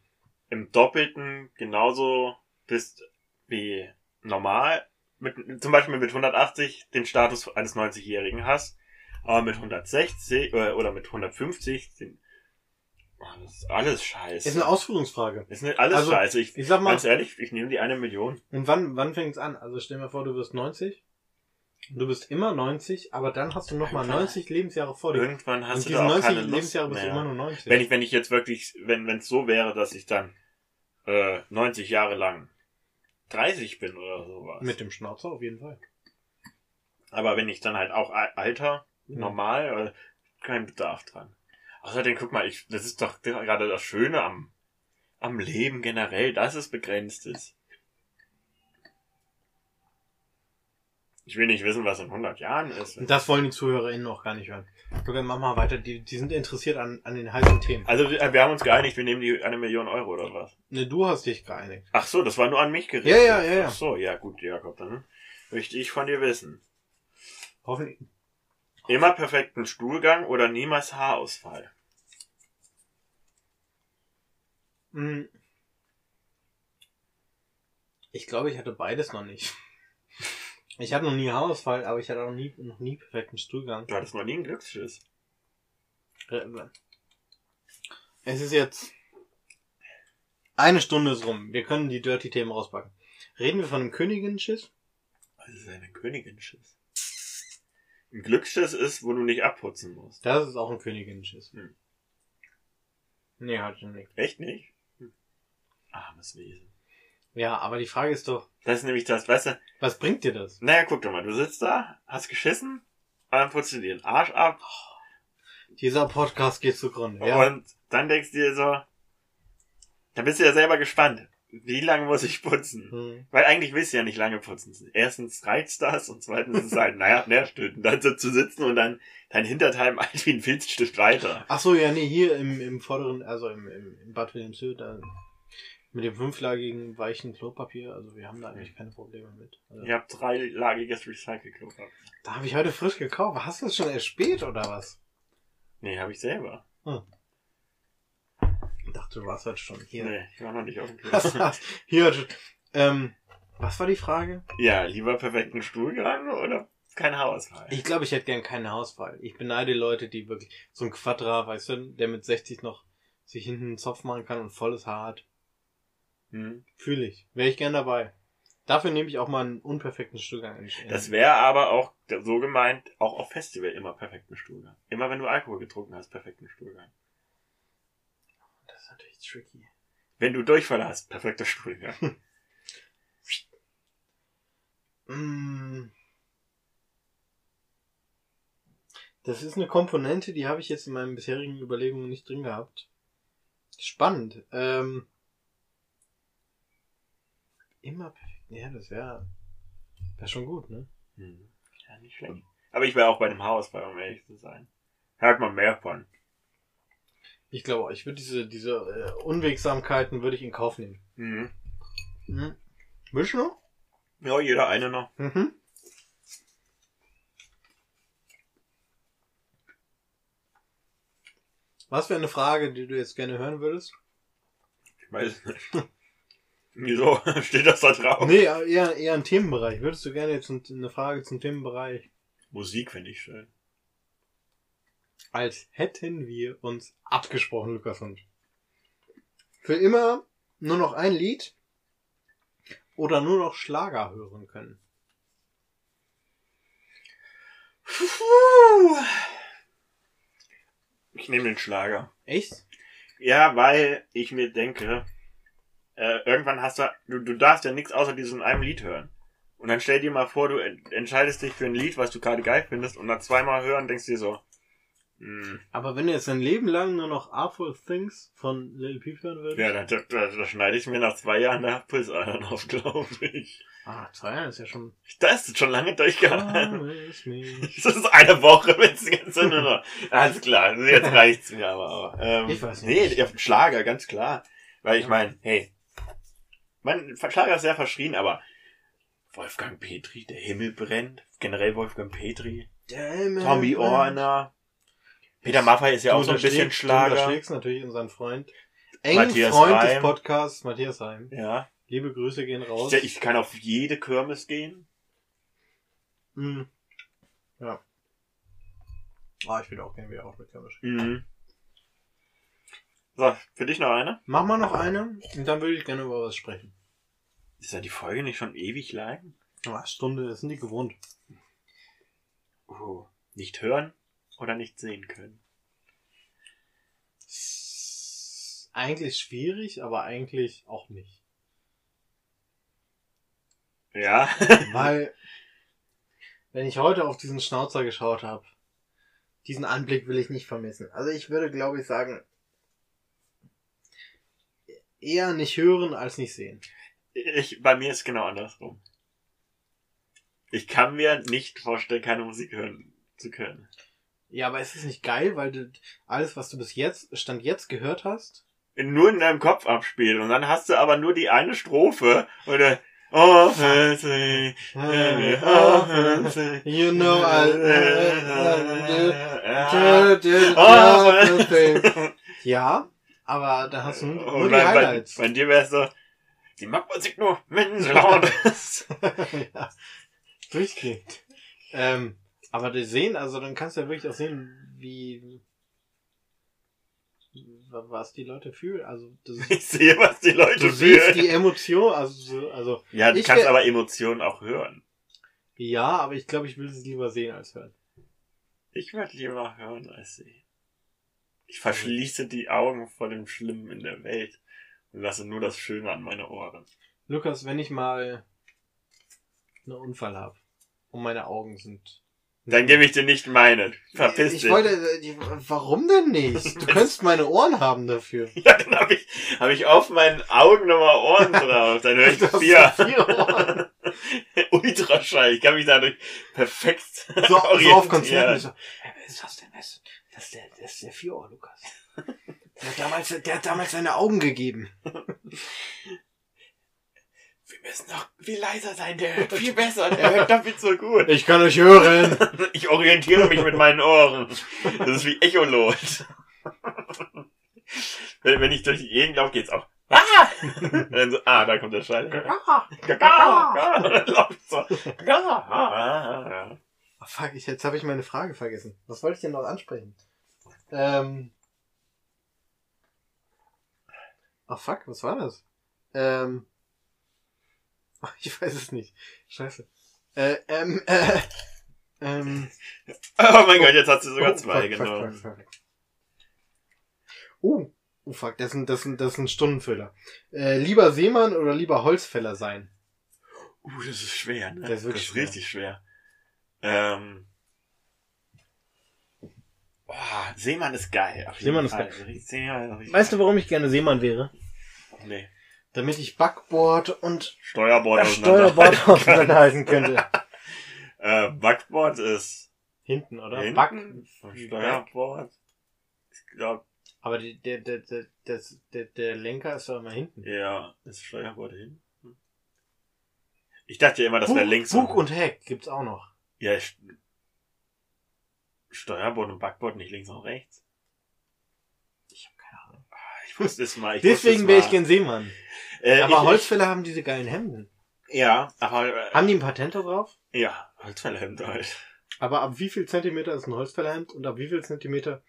[SPEAKER 2] im Doppelten genauso bist wie normal, mit, zum Beispiel mit 180 den Status eines 90-Jährigen hast, aber mit 160 äh, oder mit 150 den, oh, das ist alles scheiße.
[SPEAKER 1] Ist eine Ausführungsfrage.
[SPEAKER 2] ist nicht alles
[SPEAKER 1] Also,
[SPEAKER 2] scheiße. Ich,
[SPEAKER 1] Ich sag mal,
[SPEAKER 2] ganz ehrlich, ich nehme die eine Million.
[SPEAKER 1] Und wann, wann fängt's an? Also stell dir vor, du wirst 90. Du bist immer 90, aber dann hast du nochmal
[SPEAKER 2] Irgendwann-
[SPEAKER 1] 90 Lebensjahre vor dir.
[SPEAKER 2] Irgendwann hast
[SPEAKER 1] Und
[SPEAKER 2] du da auch
[SPEAKER 1] 90
[SPEAKER 2] keine Lust
[SPEAKER 1] Lebensjahre bist du immer nur 90.
[SPEAKER 2] Wenn ich, wenn ich jetzt wirklich, wenn wenn es so wäre, dass ich dann äh, 90 Jahre lang 30 bin oder sowas.
[SPEAKER 1] Mit dem Schnauzer auf jeden Fall.
[SPEAKER 2] Aber wenn ich dann halt auch al- alter,
[SPEAKER 1] Ja.
[SPEAKER 2] normal, äh, kein Bedarf dran. Außerdem, guck mal, ich, das ist doch gerade das Schöne am, am Leben generell, dass es begrenzt ist. Ich will nicht wissen, was in 100 Jahren ist.
[SPEAKER 1] Und das wollen die ZuhörerInnen auch gar nicht hören. Okay, mach mal weiter. Die, die sind interessiert an, an den heißen Themen.
[SPEAKER 2] Also wir, wir haben uns geeinigt, wir nehmen die eine Million Euro oder was?
[SPEAKER 1] Ne, du hast dich geeinigt.
[SPEAKER 2] Ach so, das war nur an mich gerichtet.
[SPEAKER 1] Ja, ja, ja, ja.
[SPEAKER 2] Ach so, ja gut, Jakob, dann möchte ich von dir wissen.
[SPEAKER 1] Hoffentlich.
[SPEAKER 2] Immer perfekten Stuhlgang oder niemals Haarausfall?
[SPEAKER 1] Hm. Ich glaube, ich hatte beides noch nicht. <laughs> Ich hatte noch nie Haarausfall, aber ich hatte auch nie, noch nie perfekten Stuhlgang.
[SPEAKER 2] Du hattest noch nie einen Glücksschiss.
[SPEAKER 1] Äh, Es ist jetzt eine Stunde ist rum. Wir können die Dirty-Themen rauspacken. Reden wir von einem Königin-Schiss?
[SPEAKER 2] Das ist eine Königin-Schiss. Ein Glücksschiss ist, wo du nicht abputzen musst.
[SPEAKER 1] Das ist auch ein Königin-Schiss.
[SPEAKER 2] Hm.
[SPEAKER 1] Nee, hatte ich nicht.
[SPEAKER 2] Echt nicht? Armes Wesen.
[SPEAKER 1] Ja, aber die Frage ist doch,
[SPEAKER 2] Das ist nämlich das, weißt du,
[SPEAKER 1] was bringt dir das?
[SPEAKER 2] naja, guck doch mal, du sitzt da, hast geschissen, und dann putzt du dir den Arsch ab,
[SPEAKER 1] Dieser Podcast geht zugrunde. Ja.
[SPEAKER 2] und dann denkst du dir so, dann bist du ja selber gespannt, wie lange muss ich putzen?
[SPEAKER 1] Hm.
[SPEAKER 2] Weil eigentlich willst du ja nicht lange putzen. Erstens reizt das und zweitens ist es halt, naja, nervtötend, dann so zu sitzen und dann dein Hinterteil halt wie ein Filzstift weiter.
[SPEAKER 1] Ach so, ja, nee, hier im, im vorderen, also im, im, im Bad Wilhelmshöhe, da mit dem fünflagigen weichen Klopapier, also wir haben da eigentlich keine Probleme mit. Also,
[SPEAKER 2] Ich habe dreilagiges Recycle-Klopapier.
[SPEAKER 1] Da habe ich heute frisch gekauft. Hast du das schon erst spät oder was?
[SPEAKER 2] Nee, habe ich selber.
[SPEAKER 1] Ich dachte, du warst halt schon hier.
[SPEAKER 2] Nee, ich war noch nicht auf dem <laughs> Klo.
[SPEAKER 1] Hier, ähm, was war die Frage?
[SPEAKER 2] ja, lieber perfekten Stuhlgang oder kein Haarausfall?
[SPEAKER 1] Ich glaube, ich hätte gern keinen Haarausfall. Ich beneide Leute, die wirklich so ein Quadra, weißt du, der mit 60 noch sich hinten einen Zopf machen kann und volles Haar hat.
[SPEAKER 2] Hm.
[SPEAKER 1] Fühle ich. Wäre ich gern dabei. Dafür nehme ich auch mal einen unperfekten Stuhlgang. in-
[SPEAKER 2] Das wäre aber auch so gemeint, auch auf Festival immer perfekten Stuhlgang. Immer wenn du Alkohol getrunken hast, perfekten Stuhlgang.
[SPEAKER 1] das ist natürlich tricky.
[SPEAKER 2] Wenn du Durchfall hast, perfekter Stuhlgang. <laughs>
[SPEAKER 1] Mm. Das ist eine Komponente, die habe ich jetzt in meinen bisherigen Überlegungen nicht drin gehabt. Spannend. Ähm, immer perfekt. Ja, das wäre wär schon gut, ne?
[SPEAKER 2] Hm. Ja, nicht schlecht. Aber ich wäre auch bei dem Haarausfall, um ehrlich zu sein. Hört man mehr von.
[SPEAKER 1] Ich glaube, ich würde diese, diese äh, Unwegsamkeiten würde ich in Kauf nehmen.
[SPEAKER 2] Mhm.
[SPEAKER 1] Mhm. Willst du noch?
[SPEAKER 2] Ja, jeder eine noch.
[SPEAKER 1] Mhm. Was wäre eine Frage, die du jetzt gerne hören würdest?
[SPEAKER 2] Ich weiß es nicht. <laughs> Wieso? <laughs> Steht das da drauf?
[SPEAKER 1] Nee, eher, eher ein Themenbereich. Würdest du gerne jetzt eine Frage zum Themenbereich?
[SPEAKER 2] Musik finde ich schön.
[SPEAKER 1] Als hätten wir uns abgesprochen, Lukas und. Für immer nur noch ein Lied oder nur noch Schlager hören können.
[SPEAKER 2] Ich nehme den Schlager.
[SPEAKER 1] Echt?
[SPEAKER 2] Ja, weil ich mir denke, äh, irgendwann hast du, du, du darfst ja nichts außer diesem einem Lied hören. Und dann stell dir mal vor, du en- entscheidest dich für ein Lied, was du gerade geil findest, und nach zweimal hören denkst du dir so, hm,
[SPEAKER 1] Aber wenn du jetzt dein Leben lang nur noch Artful Things von Lil Peep hören würdest?
[SPEAKER 2] ja, da, da, da, da schneide ich mir nach zwei Jahren der Pulsadern auf, glaube ich.
[SPEAKER 1] Ah, zwei Jahre ist ja schon.
[SPEAKER 2] Das ist schon lange durchgehalten. <laughs> Das ist eine Woche, wenn es Zeit nur noch. Alles klar, jetzt reicht's mir aber auch. Ähm,
[SPEAKER 1] Ich weiß nicht.
[SPEAKER 2] Nee, auf Schlager, ganz klar. Weil ich
[SPEAKER 1] Ja.
[SPEAKER 2] meine, hey, mein Schlager ist sehr verschrien, aber Wolfgang Petri, der Himmel brennt, generell Wolfgang Petri,
[SPEAKER 1] Damn
[SPEAKER 2] Tommy
[SPEAKER 1] it,
[SPEAKER 2] Orner, Peter Maffay ist ja
[SPEAKER 1] Du
[SPEAKER 2] auch so ein bisschen
[SPEAKER 1] unterschlägst- Du
[SPEAKER 2] Schlager.
[SPEAKER 1] unterschlägst natürlich unseren Freund. Engen
[SPEAKER 2] Matthias
[SPEAKER 1] Freund des
[SPEAKER 2] Reim.
[SPEAKER 1] Podcasts, Matthias Heim.
[SPEAKER 2] Ja,
[SPEAKER 1] Liebe Grüße gehen raus.
[SPEAKER 2] ich, ich kann auf jede Kirmes gehen.
[SPEAKER 1] Mhm. Ja. Ah, ich will auch gerne wieder auf mit Kirmes.
[SPEAKER 2] Mhm. So, für dich noch eine?
[SPEAKER 1] Mach mal noch eine und dann würde ich gerne über was sprechen.
[SPEAKER 2] Ist ja die Folge nicht schon ewig lang?
[SPEAKER 1] Ah, Stunde, das sind die gewohnt.
[SPEAKER 2] Oh, nicht hören oder nicht sehen können.
[SPEAKER 1] Eigentlich schwierig, aber eigentlich auch nicht.
[SPEAKER 2] Ja. <laughs>
[SPEAKER 1] Weil, wenn ich heute auf diesen Schnauzer geschaut habe, diesen Anblick will ich nicht vermissen. Also ich würde, glaube ich, sagen, eher nicht hören als nicht sehen.
[SPEAKER 2] Ich, bei mir ist genau andersrum. Ich kann mir nicht vorstellen, keine Musik hören zu können.
[SPEAKER 1] Ja, aber ist es nicht geil, weil du alles, was du bis jetzt, Stand jetzt gehört hast,
[SPEAKER 2] Nur in deinem Kopf abspielen und dann hast du aber nur die eine Strophe oder Oh, fancy, oh, fancy.
[SPEAKER 1] You know I-
[SPEAKER 2] Oh,
[SPEAKER 1] Ja, aber da hast du nur
[SPEAKER 2] Und
[SPEAKER 1] die
[SPEAKER 2] bei, bei,
[SPEAKER 1] Highlights.
[SPEAKER 2] bei dir wär's so, die mag Musik nur, wenn sie laut ist. <laughs>
[SPEAKER 1] ja. Durchgehend. Ähm, aber die sehen, also dann kannst du ja wirklich auch sehen, wie was die Leute fühlen. Also das <laughs>
[SPEAKER 2] Ich sehe, was die Leute
[SPEAKER 1] du siehst
[SPEAKER 2] fühlen.
[SPEAKER 1] die Emotion, also so- also
[SPEAKER 2] Ja, du kannst aber Emotionen auch hören.
[SPEAKER 1] ja, aber ich glaube, ich will es lieber sehen als hören.
[SPEAKER 2] Ich werde lieber hören als sehen. Ich verschließe die Augen vor dem Schlimmen in der Welt und lasse nur das Schöne an meine Ohren.
[SPEAKER 1] Lukas, wenn ich mal einen Unfall habe und meine Augen sind
[SPEAKER 2] Dann gebe ich dir nicht meine. Verpiss
[SPEAKER 1] ich
[SPEAKER 2] dich.
[SPEAKER 1] wollte, äh, warum denn nicht? Du <laughs> könntest meine Ohren haben dafür. <laughs>
[SPEAKER 2] Ja, dann habe ich, hab ich auf meinen Augen nochmal Ohren <laughs> drauf. Dann höre ich vier.
[SPEAKER 1] vier Ohren.
[SPEAKER 2] Ultraschall. Ich kann mich dadurch perfekt
[SPEAKER 1] So, so auf
[SPEAKER 2] orientieren.
[SPEAKER 1] Konzerten. So, hey, was ist das denn? Das, das, ist der, das ist der Vierohr, Lukas. Der hat, damals, der hat damals seine Augen gegeben.
[SPEAKER 2] Wir müssen noch viel leiser sein. Der hört viel besser. Der hört doppelt so gut.
[SPEAKER 1] Ich kann euch hören. <laughs>
[SPEAKER 2] Ich orientiere mich mit meinen Ohren. Das ist wie Echolot. Wenn, wenn ich durch die Gegend laufe, geht's auch. Ah! Dann so, ah, da kommt der Schall.
[SPEAKER 1] Ah,
[SPEAKER 2] Ah. Ah.
[SPEAKER 1] Fuck, ich, jetzt habe ich meine Frage vergessen. Was wollte ich denn noch ansprechen? Ähm. Ach fuck, was war das? Ähm. ach, <laughs> Ich weiß es nicht. Scheiße. Äh, ähm, äh, ähm. <laughs>
[SPEAKER 2] Oh mein Gott, jetzt hast du sogar
[SPEAKER 1] Oh,
[SPEAKER 2] zwei,
[SPEAKER 1] fuck,
[SPEAKER 2] genau.
[SPEAKER 1] fuck, fuck. Oh, oh fuck, das ist ein, das ein, das ein Stundenfüller. Äh, lieber Seemann oder lieber Holzfäller sein?
[SPEAKER 2] Uh, das ist schwer, ne?
[SPEAKER 1] Das ist wirklich
[SPEAKER 2] das ist richtig schwer. Ähm. Oh, Seemann ist geil. Auf jeden
[SPEAKER 1] Seemann ist
[SPEAKER 2] Fall. Seemann ist richtig
[SPEAKER 1] Weißt du, warum ich gerne Seemann wäre?
[SPEAKER 2] Nee.
[SPEAKER 1] Damit ich Backboard und
[SPEAKER 2] Steuerbord
[SPEAKER 1] Steuerbord <laughs> auseinanderhalten könnte. <laughs>
[SPEAKER 2] Äh, Backboard ist
[SPEAKER 1] Hinten, oder?
[SPEAKER 2] hinten.
[SPEAKER 1] Back.
[SPEAKER 2] Und Steuerbord. Ich glaube,
[SPEAKER 1] Aber die, der, der, der, das, der, der Lenker ist doch immer hinten.
[SPEAKER 2] ja, ist Steuerbord hinten. Ich dachte ja immer, das wäre links.
[SPEAKER 1] Bug und Heck gibt's auch noch.
[SPEAKER 2] Ja, ich, Steuerbord und Backboard nicht links und rechts.
[SPEAKER 1] Ich habe keine Ahnung.
[SPEAKER 2] Ich wusste es mal. Ich
[SPEAKER 1] Deswegen
[SPEAKER 2] es
[SPEAKER 1] wäre ich gern Seemann.
[SPEAKER 2] Äh,
[SPEAKER 1] Aber
[SPEAKER 2] ich,
[SPEAKER 1] Holzfäller haben diese geilen Hemden.
[SPEAKER 2] Ja, aber äh,
[SPEAKER 1] Haben die ein Patent da drauf?
[SPEAKER 2] ja, Holzfällerhemd halt.
[SPEAKER 1] Aber ab wie viel Zentimeter ist ein Holzfällerhemd und ab wie viel Zentimeter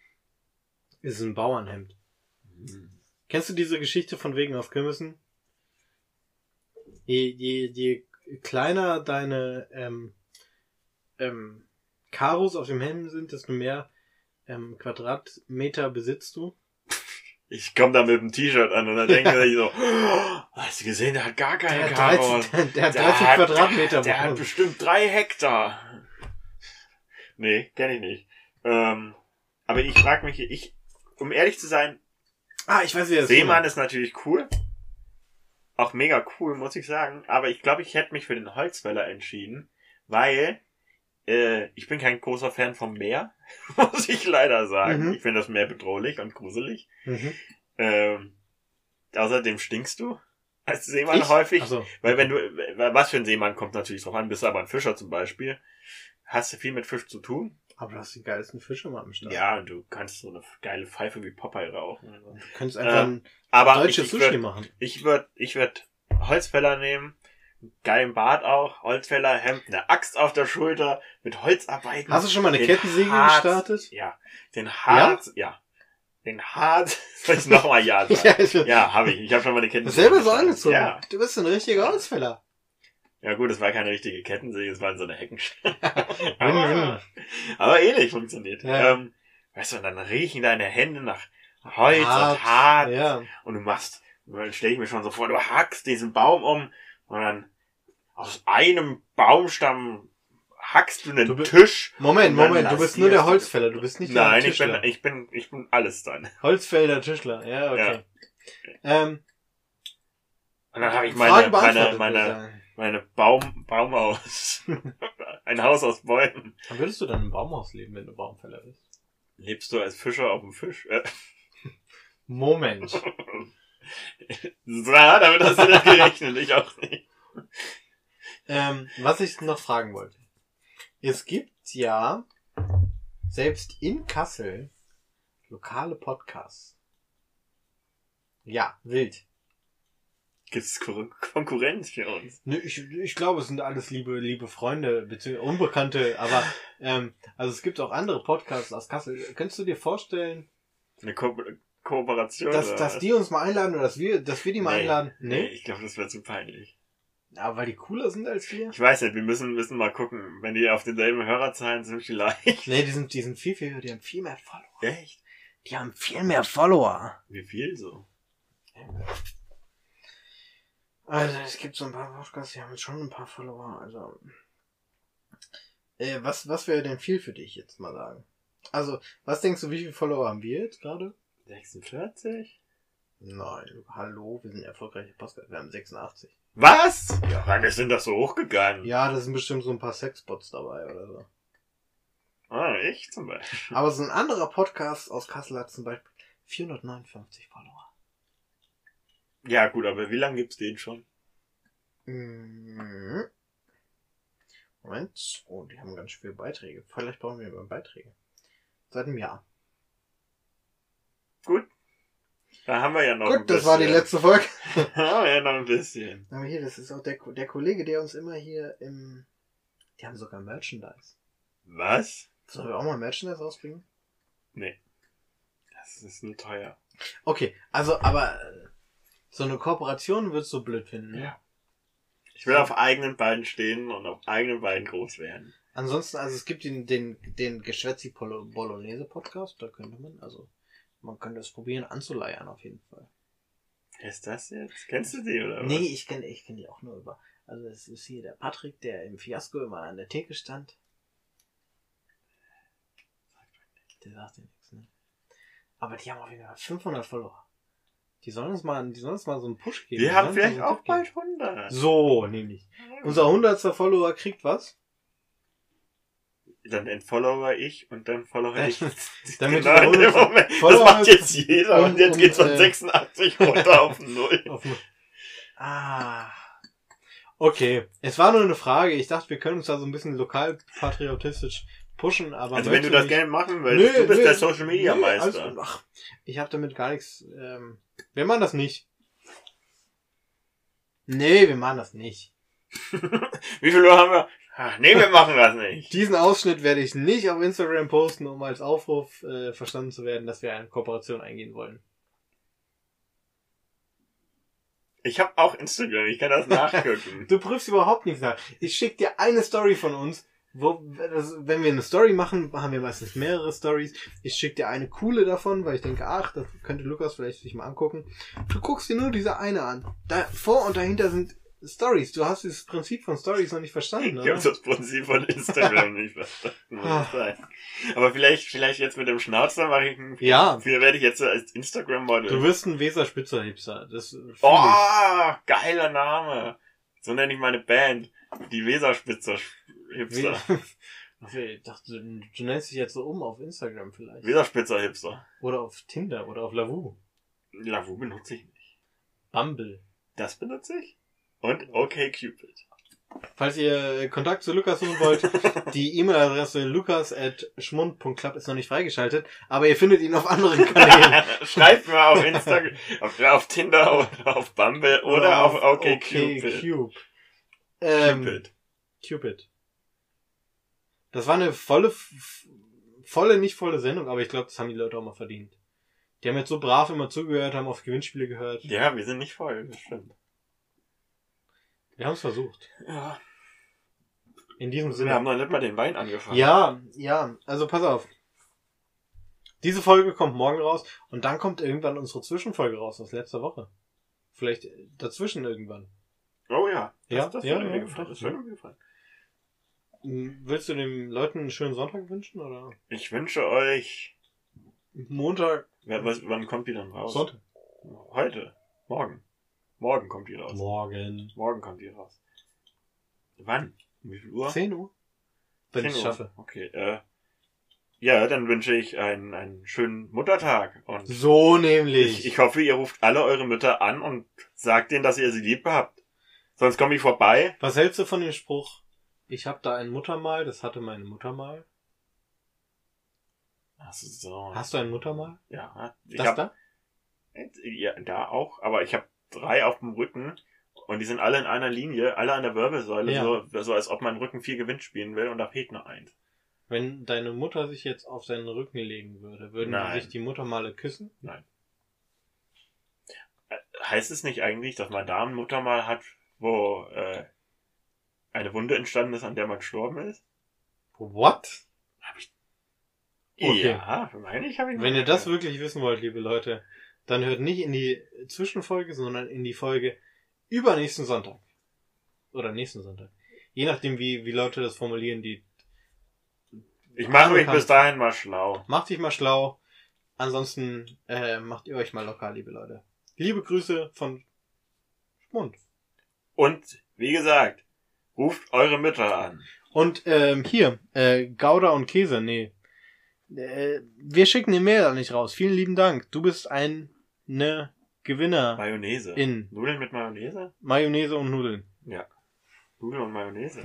[SPEAKER 1] ist es ein Bauernhemd? Kennst du diese Geschichte von wegen auf Kirmessen? Je, je, je kleiner deine ähm, ähm, Karos auf dem Hemd sind, desto mehr ähm, Quadratmeter besitzt du. <laughs>
[SPEAKER 2] Ich komme da mit dem T-Shirt an und dann <laughs> denke ich so, oh, <gasps> hast du gesehen, der hat gar keine
[SPEAKER 1] Der hat
[SPEAKER 2] Karos.
[SPEAKER 1] 13, <laughs> der hat
[SPEAKER 2] Der
[SPEAKER 1] 13
[SPEAKER 2] hat-
[SPEAKER 1] Quadratmeter.
[SPEAKER 2] Der hat bestimmt drei Hektar. Nee, kenne ich nicht. Ähm, aber ich frage mich, ich, um ehrlich zu sein,
[SPEAKER 1] ah, ich weiß, wie das
[SPEAKER 2] Seemann ist natürlich cool. Auch mega cool, muss ich sagen. Aber ich glaube, ich hätte mich für den Holzfäller entschieden, weil äh, ich bin kein großer Fan vom Meer, <laughs> muss ich leider sagen.
[SPEAKER 1] Mhm.
[SPEAKER 2] Ich finde das Meer bedrohlich und gruselig.
[SPEAKER 1] Mhm.
[SPEAKER 2] Ähm, außerdem stinkst du als Seemann
[SPEAKER 1] Ich?
[SPEAKER 2] häufig.
[SPEAKER 1] Also,
[SPEAKER 2] Weil wenn du, was für ein Seemann kommt natürlich drauf an, bist du aber ein Fischer zum Beispiel, hast du viel mit Fisch zu tun.
[SPEAKER 1] aber du hast die geilsten Fische mal am Start.
[SPEAKER 2] Ja, und du kannst so eine geile Pfeife wie Popeye rauchen.
[SPEAKER 1] Du könntest einfach
[SPEAKER 2] Ähm,
[SPEAKER 1] ein
[SPEAKER 2] Aber
[SPEAKER 1] deutsches
[SPEAKER 2] ich, ich
[SPEAKER 1] Sushi
[SPEAKER 2] würde
[SPEAKER 1] machen.
[SPEAKER 2] ich würd, ich würd Holzfäller nehmen, geilen Bart auch, Holzfäller, Hemd, eine Axt auf der Schulter, mit Holzarbeiten.
[SPEAKER 1] Hast du schon mal eine Kettensäge
[SPEAKER 2] Harz-
[SPEAKER 1] gestartet?
[SPEAKER 2] Ja. Den Hart, ja. Den Hart, <laughs> soll ich nochmal Ja <laughs> sagen?
[SPEAKER 1] Ja,
[SPEAKER 2] Ja, habe ich. Ich habe schon mal eine Kettensäge.
[SPEAKER 1] selber so angezogen.
[SPEAKER 2] Ja.
[SPEAKER 1] Du bist ein richtiger Holzfäller.
[SPEAKER 2] Ja gut, es war keine richtige Kettensäge, es war so eine Heckenschere. <laughs>
[SPEAKER 1] Win-win.
[SPEAKER 2] Aber ähnlich funktioniert.
[SPEAKER 1] Ja.
[SPEAKER 2] Ähm, weißt du, und dann riechen deine Hände nach Holz
[SPEAKER 1] Hart,
[SPEAKER 2] und hart.
[SPEAKER 1] Ja.
[SPEAKER 2] Und du machst, stelle ich mir schon so vor, du hackst diesen Baum um und dann aus einem Baumstamm hackst du einen
[SPEAKER 1] Du
[SPEAKER 2] Tisch.
[SPEAKER 1] Moment, Moment, du bist nur der Holzfäller, du bist nicht der
[SPEAKER 2] Nein, ich
[SPEAKER 1] Tischler.
[SPEAKER 2] bin, ich bin, ich bin alles dann.
[SPEAKER 1] Holzfäller, Tischler, ja, okay. Ähm,
[SPEAKER 2] Und dann habe ich meine, meine, meine, meine Baum, Baumhaus. <laughs> Ein Haus aus Bäumen.
[SPEAKER 1] Dann würdest du dann im Baumhaus leben, wenn du Baumfäller bist?
[SPEAKER 2] Lebst du als Fischer auf dem Fisch?
[SPEAKER 1] Moment. <laughs> <laughs>
[SPEAKER 2] ja, damit hast du nicht gerechnet, ich auch nicht.
[SPEAKER 1] ähm, was ich noch fragen wollte. Es gibt ja selbst in Kassel lokale Podcasts. Ja, wild.
[SPEAKER 2] Gibt's Kon Konkurrenz für uns?
[SPEAKER 1] Ne, ich, ich glaube, es sind alles liebe, liebe Freunde, beziehungsweise Unbekannte, aber ähm, also es gibt auch andere Podcasts aus Kassel. Könntest du dir vorstellen,
[SPEAKER 2] Eine Ko Kooperation?
[SPEAKER 1] dass, dass die uns mal einladen oder dass wir, dass wir die mal
[SPEAKER 2] Nee,
[SPEAKER 1] einladen?
[SPEAKER 2] Nee,
[SPEAKER 1] Nee.
[SPEAKER 2] ich glaube, das wäre zu peinlich.
[SPEAKER 1] Aber weil die cooler sind als wir?
[SPEAKER 2] Ich weiß nicht, wir müssen, müssen mal gucken. Wenn die auf denselben Hörerzahlen sind, vielleicht.
[SPEAKER 1] Nee, die sind, die sind viel, viel, die haben viel mehr Follower.
[SPEAKER 2] Echt?
[SPEAKER 1] Die haben viel mehr Follower.
[SPEAKER 2] Wie viel so?
[SPEAKER 1] Also es gibt so ein paar Podcasts, die haben schon ein paar Follower. Also äh, was was wäre denn viel für dich jetzt mal sagen? Also was denkst du, wie viele Follower haben wir jetzt gerade?
[SPEAKER 2] 46?
[SPEAKER 1] Nein, hallo, wir sind erfolgreiche Podcast. Wir haben 86.
[SPEAKER 2] Was? Ja. Wann denn das so hochgegangen?
[SPEAKER 1] Ja, da sind bestimmt so ein paar Sexbots dabei oder so.
[SPEAKER 2] Ah, ich zum Beispiel.
[SPEAKER 1] Aber so ein anderer Podcast aus Kassel hat zum Beispiel 459 Follower.
[SPEAKER 2] Ja, gut, aber wie lange gibt's den schon?
[SPEAKER 1] Mhm. Moment. Oh, die haben ganz viele Beiträge. Vielleicht brauchen wir mal Beiträge. Seit einem Jahr.
[SPEAKER 2] Gut. <laughs> Da haben wir ja noch ein
[SPEAKER 1] Gut, das war die
[SPEAKER 2] bisschen.
[SPEAKER 1] letzte Folge.
[SPEAKER 2] haben wir ja noch ein bisschen.
[SPEAKER 1] Aber hier, das ist auch der, der Kollege, der uns immer hier im... Die haben sogar Merchandise.
[SPEAKER 2] Was?
[SPEAKER 1] Sollen wir auch mal Merchandise rausbringen?
[SPEAKER 2] Nee. Das ist nur teuer.
[SPEAKER 1] Okay, also, aber äh, so eine Kooperation würdest du blöd finden, ne?
[SPEAKER 2] Ja. Ich will auf eigenen Beinen stehen und auf eigenen Beinen groß werden.
[SPEAKER 1] Ansonsten, also es gibt den, den, den Geschwätzi Bolognese Podcast, da könnte man, also man könnte es probieren anzuleiern auf jeden Fall.
[SPEAKER 2] Wer ist das jetzt? Kennst du die oder was?
[SPEAKER 1] Nee, ich kenne ich kenn die auch nur über. Also es ist hier der Patrick, der im Fiasko immer an der Theke stand. Der sagt dir nichts, ne? Aber die haben auf jeden Fall 500 Follower. Die sollen uns mal, die sollen uns mal so einen Push geben.
[SPEAKER 2] Wir
[SPEAKER 1] Die
[SPEAKER 2] haben vielleicht auch bald 100.
[SPEAKER 1] So, nämlich. Unser 100. Follower kriegt was?
[SPEAKER 2] Dann entfollower ich und dann follower ich. <laughs>
[SPEAKER 1] Damit
[SPEAKER 2] genau in dem
[SPEAKER 1] 100
[SPEAKER 2] Moment. Das macht jetzt jeder und,
[SPEAKER 1] und-
[SPEAKER 2] jetzt geht's
[SPEAKER 1] und,
[SPEAKER 2] von
[SPEAKER 1] äh,
[SPEAKER 2] 86 runter <laughs> auf 0.
[SPEAKER 1] Auf dem- ah. Okay. Es war nur eine Frage. Ich dachte, wir können uns da so ein bisschen lokal patriotisch pushen, aber.
[SPEAKER 2] Also wenn du das gerne machen willst, du bist der Social Media
[SPEAKER 1] alles
[SPEAKER 2] Meister.
[SPEAKER 1] gut. Ach, ich habe damit gar nichts. Ähm, wir machen das nicht. Nee, wir machen das nicht. <laughs>
[SPEAKER 2] Wie viel Uhr haben wir? Ah, nee, wir machen das nicht. <laughs>
[SPEAKER 1] Diesen Ausschnitt werde ich nicht auf Instagram posten, um als Aufruf äh, verstanden zu werden, dass wir eine Kooperation eingehen wollen.
[SPEAKER 2] Ich habe auch Instagram, ich kann das <laughs> nachgucken.
[SPEAKER 1] Du prüfst überhaupt nichts nach. Ich schick dir eine Story von uns. Wo, das, wenn wir eine Story machen, haben wir meistens mehrere Stories. Ich schick dir eine coole davon, weil ich denke, ach, das könnte Lukas vielleicht sich mal angucken. Du guckst dir nur diese eine an. Da vor und dahinter sind Stories. Du hast dieses Prinzip von Stories noch nicht verstanden,
[SPEAKER 2] Ich
[SPEAKER 1] oder?
[SPEAKER 2] habe das Prinzip von Instagram nicht verstanden.
[SPEAKER 1] Ah.
[SPEAKER 2] ich. Aber vielleicht, vielleicht jetzt mit dem Schnauzer mache ich ein,
[SPEAKER 1] Ja.
[SPEAKER 2] Wie werde ich jetzt als Instagram-Model?
[SPEAKER 1] Du wirst ein Weserspitzer-Hipster. Das fühl ich.
[SPEAKER 2] Oh, geiler Name. So nenne ich meine Band. Die Weserspitzer-Hipster.
[SPEAKER 1] We- Ach, <laughs> Ich dachte, du, du nennst dich jetzt so um auf Instagram vielleicht.
[SPEAKER 2] Weserspitzer-Hipster.
[SPEAKER 1] Oder auf Tinder oder auf Lavu.
[SPEAKER 2] Lavu benutze ich nicht.
[SPEAKER 1] Bumble.
[SPEAKER 2] Das benutze ich. Und OkCupid.
[SPEAKER 1] Falls ihr Kontakt zu Lukas suchen wollt, <laughs> die E-Mail-Adresse lukas.schmund.club ist noch nicht freigeschaltet, aber ihr findet ihn auf anderen Kanälen. <laughs>
[SPEAKER 2] Schreibt mir auf Instagram, auf, auf Tinder oder auf Bumble oder, auf OkCupid.
[SPEAKER 1] OkCube. Ähm,
[SPEAKER 2] Cupid.
[SPEAKER 1] Cupid. Das war eine volle, volle, nicht volle Sendung, aber ich glaube, das haben die Leute auch mal verdient. Die haben jetzt so brav immer zugehört, haben auf Gewinnspiele gehört.
[SPEAKER 2] Ja, wir sind nicht voll, das stimmt.
[SPEAKER 1] Wir haben es versucht.
[SPEAKER 2] Ja.
[SPEAKER 1] In diesem
[SPEAKER 2] Wir
[SPEAKER 1] Sinne.
[SPEAKER 2] haben noch nicht mal den Wein angefangen.
[SPEAKER 1] Ja, ja, also pass auf. Diese Folge kommt morgen raus und dann kommt irgendwann unsere Zwischenfolge raus aus letzter Woche. Vielleicht dazwischen irgendwann.
[SPEAKER 2] Oh ja. Das,
[SPEAKER 1] Ja,
[SPEAKER 2] das
[SPEAKER 1] ja,
[SPEAKER 2] würde mir
[SPEAKER 1] ja,
[SPEAKER 2] gefallen.
[SPEAKER 1] doch,
[SPEAKER 2] Das würde mir gefallen.
[SPEAKER 1] Hm, Willst du den Leuten einen schönen Sonntag wünschen oder
[SPEAKER 2] Ich wünsche euch.
[SPEAKER 1] Montag?
[SPEAKER 2] Wer- Was, wann kommt die dann raus?
[SPEAKER 1] Sonntag.
[SPEAKER 2] Heute. Morgen. Morgen kommt die raus.
[SPEAKER 1] Morgen.
[SPEAKER 2] Morgen kommt die raus. Wann? Um wie viel Uhr?
[SPEAKER 1] 10 Uhr? Wenn ich
[SPEAKER 2] 10
[SPEAKER 1] es schaffe.
[SPEAKER 2] Okay, äh. Ja, dann wünsche ich einen, einen schönen Muttertag. Und
[SPEAKER 1] So nämlich.
[SPEAKER 2] ich, ich hoffe, ihr ruft alle eure Mütter an und sagt denen, dass ihr sie lieb habt. Sonst komme ich vorbei.
[SPEAKER 1] Was hältst du von dem Spruch? Ich habe da ein Muttermal, das hatte meine Mutter mal.
[SPEAKER 2] Ach so.
[SPEAKER 1] Hast du ein Muttermal?
[SPEAKER 2] Ja, ich
[SPEAKER 1] Das
[SPEAKER 2] hab,
[SPEAKER 1] da?
[SPEAKER 2] ja, da auch, aber ich habe drei auf dem Rücken und die sind alle in einer Linie, alle an der Wirbelsäule,
[SPEAKER 1] Ja.
[SPEAKER 2] so, so als ob mein Rücken vier Gewinn spielen will und da fehlt noch eins.
[SPEAKER 1] Wenn deine Mutter sich jetzt auf seinen Rücken legen würde, würden
[SPEAKER 2] Nein.
[SPEAKER 1] sich die Muttermale küssen?
[SPEAKER 2] Äh, Heißt es nicht eigentlich, dass man da ein Muttermal hat, wo äh, eine Wunde entstanden ist, an der man gestorben ist?
[SPEAKER 1] What?
[SPEAKER 2] Hab ich.
[SPEAKER 1] Okay.
[SPEAKER 2] Ja, meine ich, habe ich
[SPEAKER 1] Wenn ihr das wirklich wissen wollt, liebe Leute, dann hört nicht in die Zwischenfolge, sondern in die Folge übernächsten Sonntag. Oder nächsten Sonntag. Je nachdem, wie, wie Leute das formulieren, die
[SPEAKER 2] Ich mache mich bis dahin mal schlau.
[SPEAKER 1] macht dich mal schlau. Ansonsten äh, macht ihr euch mal locker, liebe Leute. Liebe Grüße von Schmund.
[SPEAKER 2] Und wie gesagt, ruft eure Mütter an.
[SPEAKER 1] Und ähm, hier, äh, Gouda und Käse, nee. Äh, wir schicken den Mail da nicht raus. Vielen lieben Dank. Du bist ein ne Gewinner
[SPEAKER 2] Mayonnaise.
[SPEAKER 1] in
[SPEAKER 2] Nudeln mit Mayonnaise?
[SPEAKER 1] Mayonnaise und Nudeln.
[SPEAKER 2] Nudeln und Mayonnaise.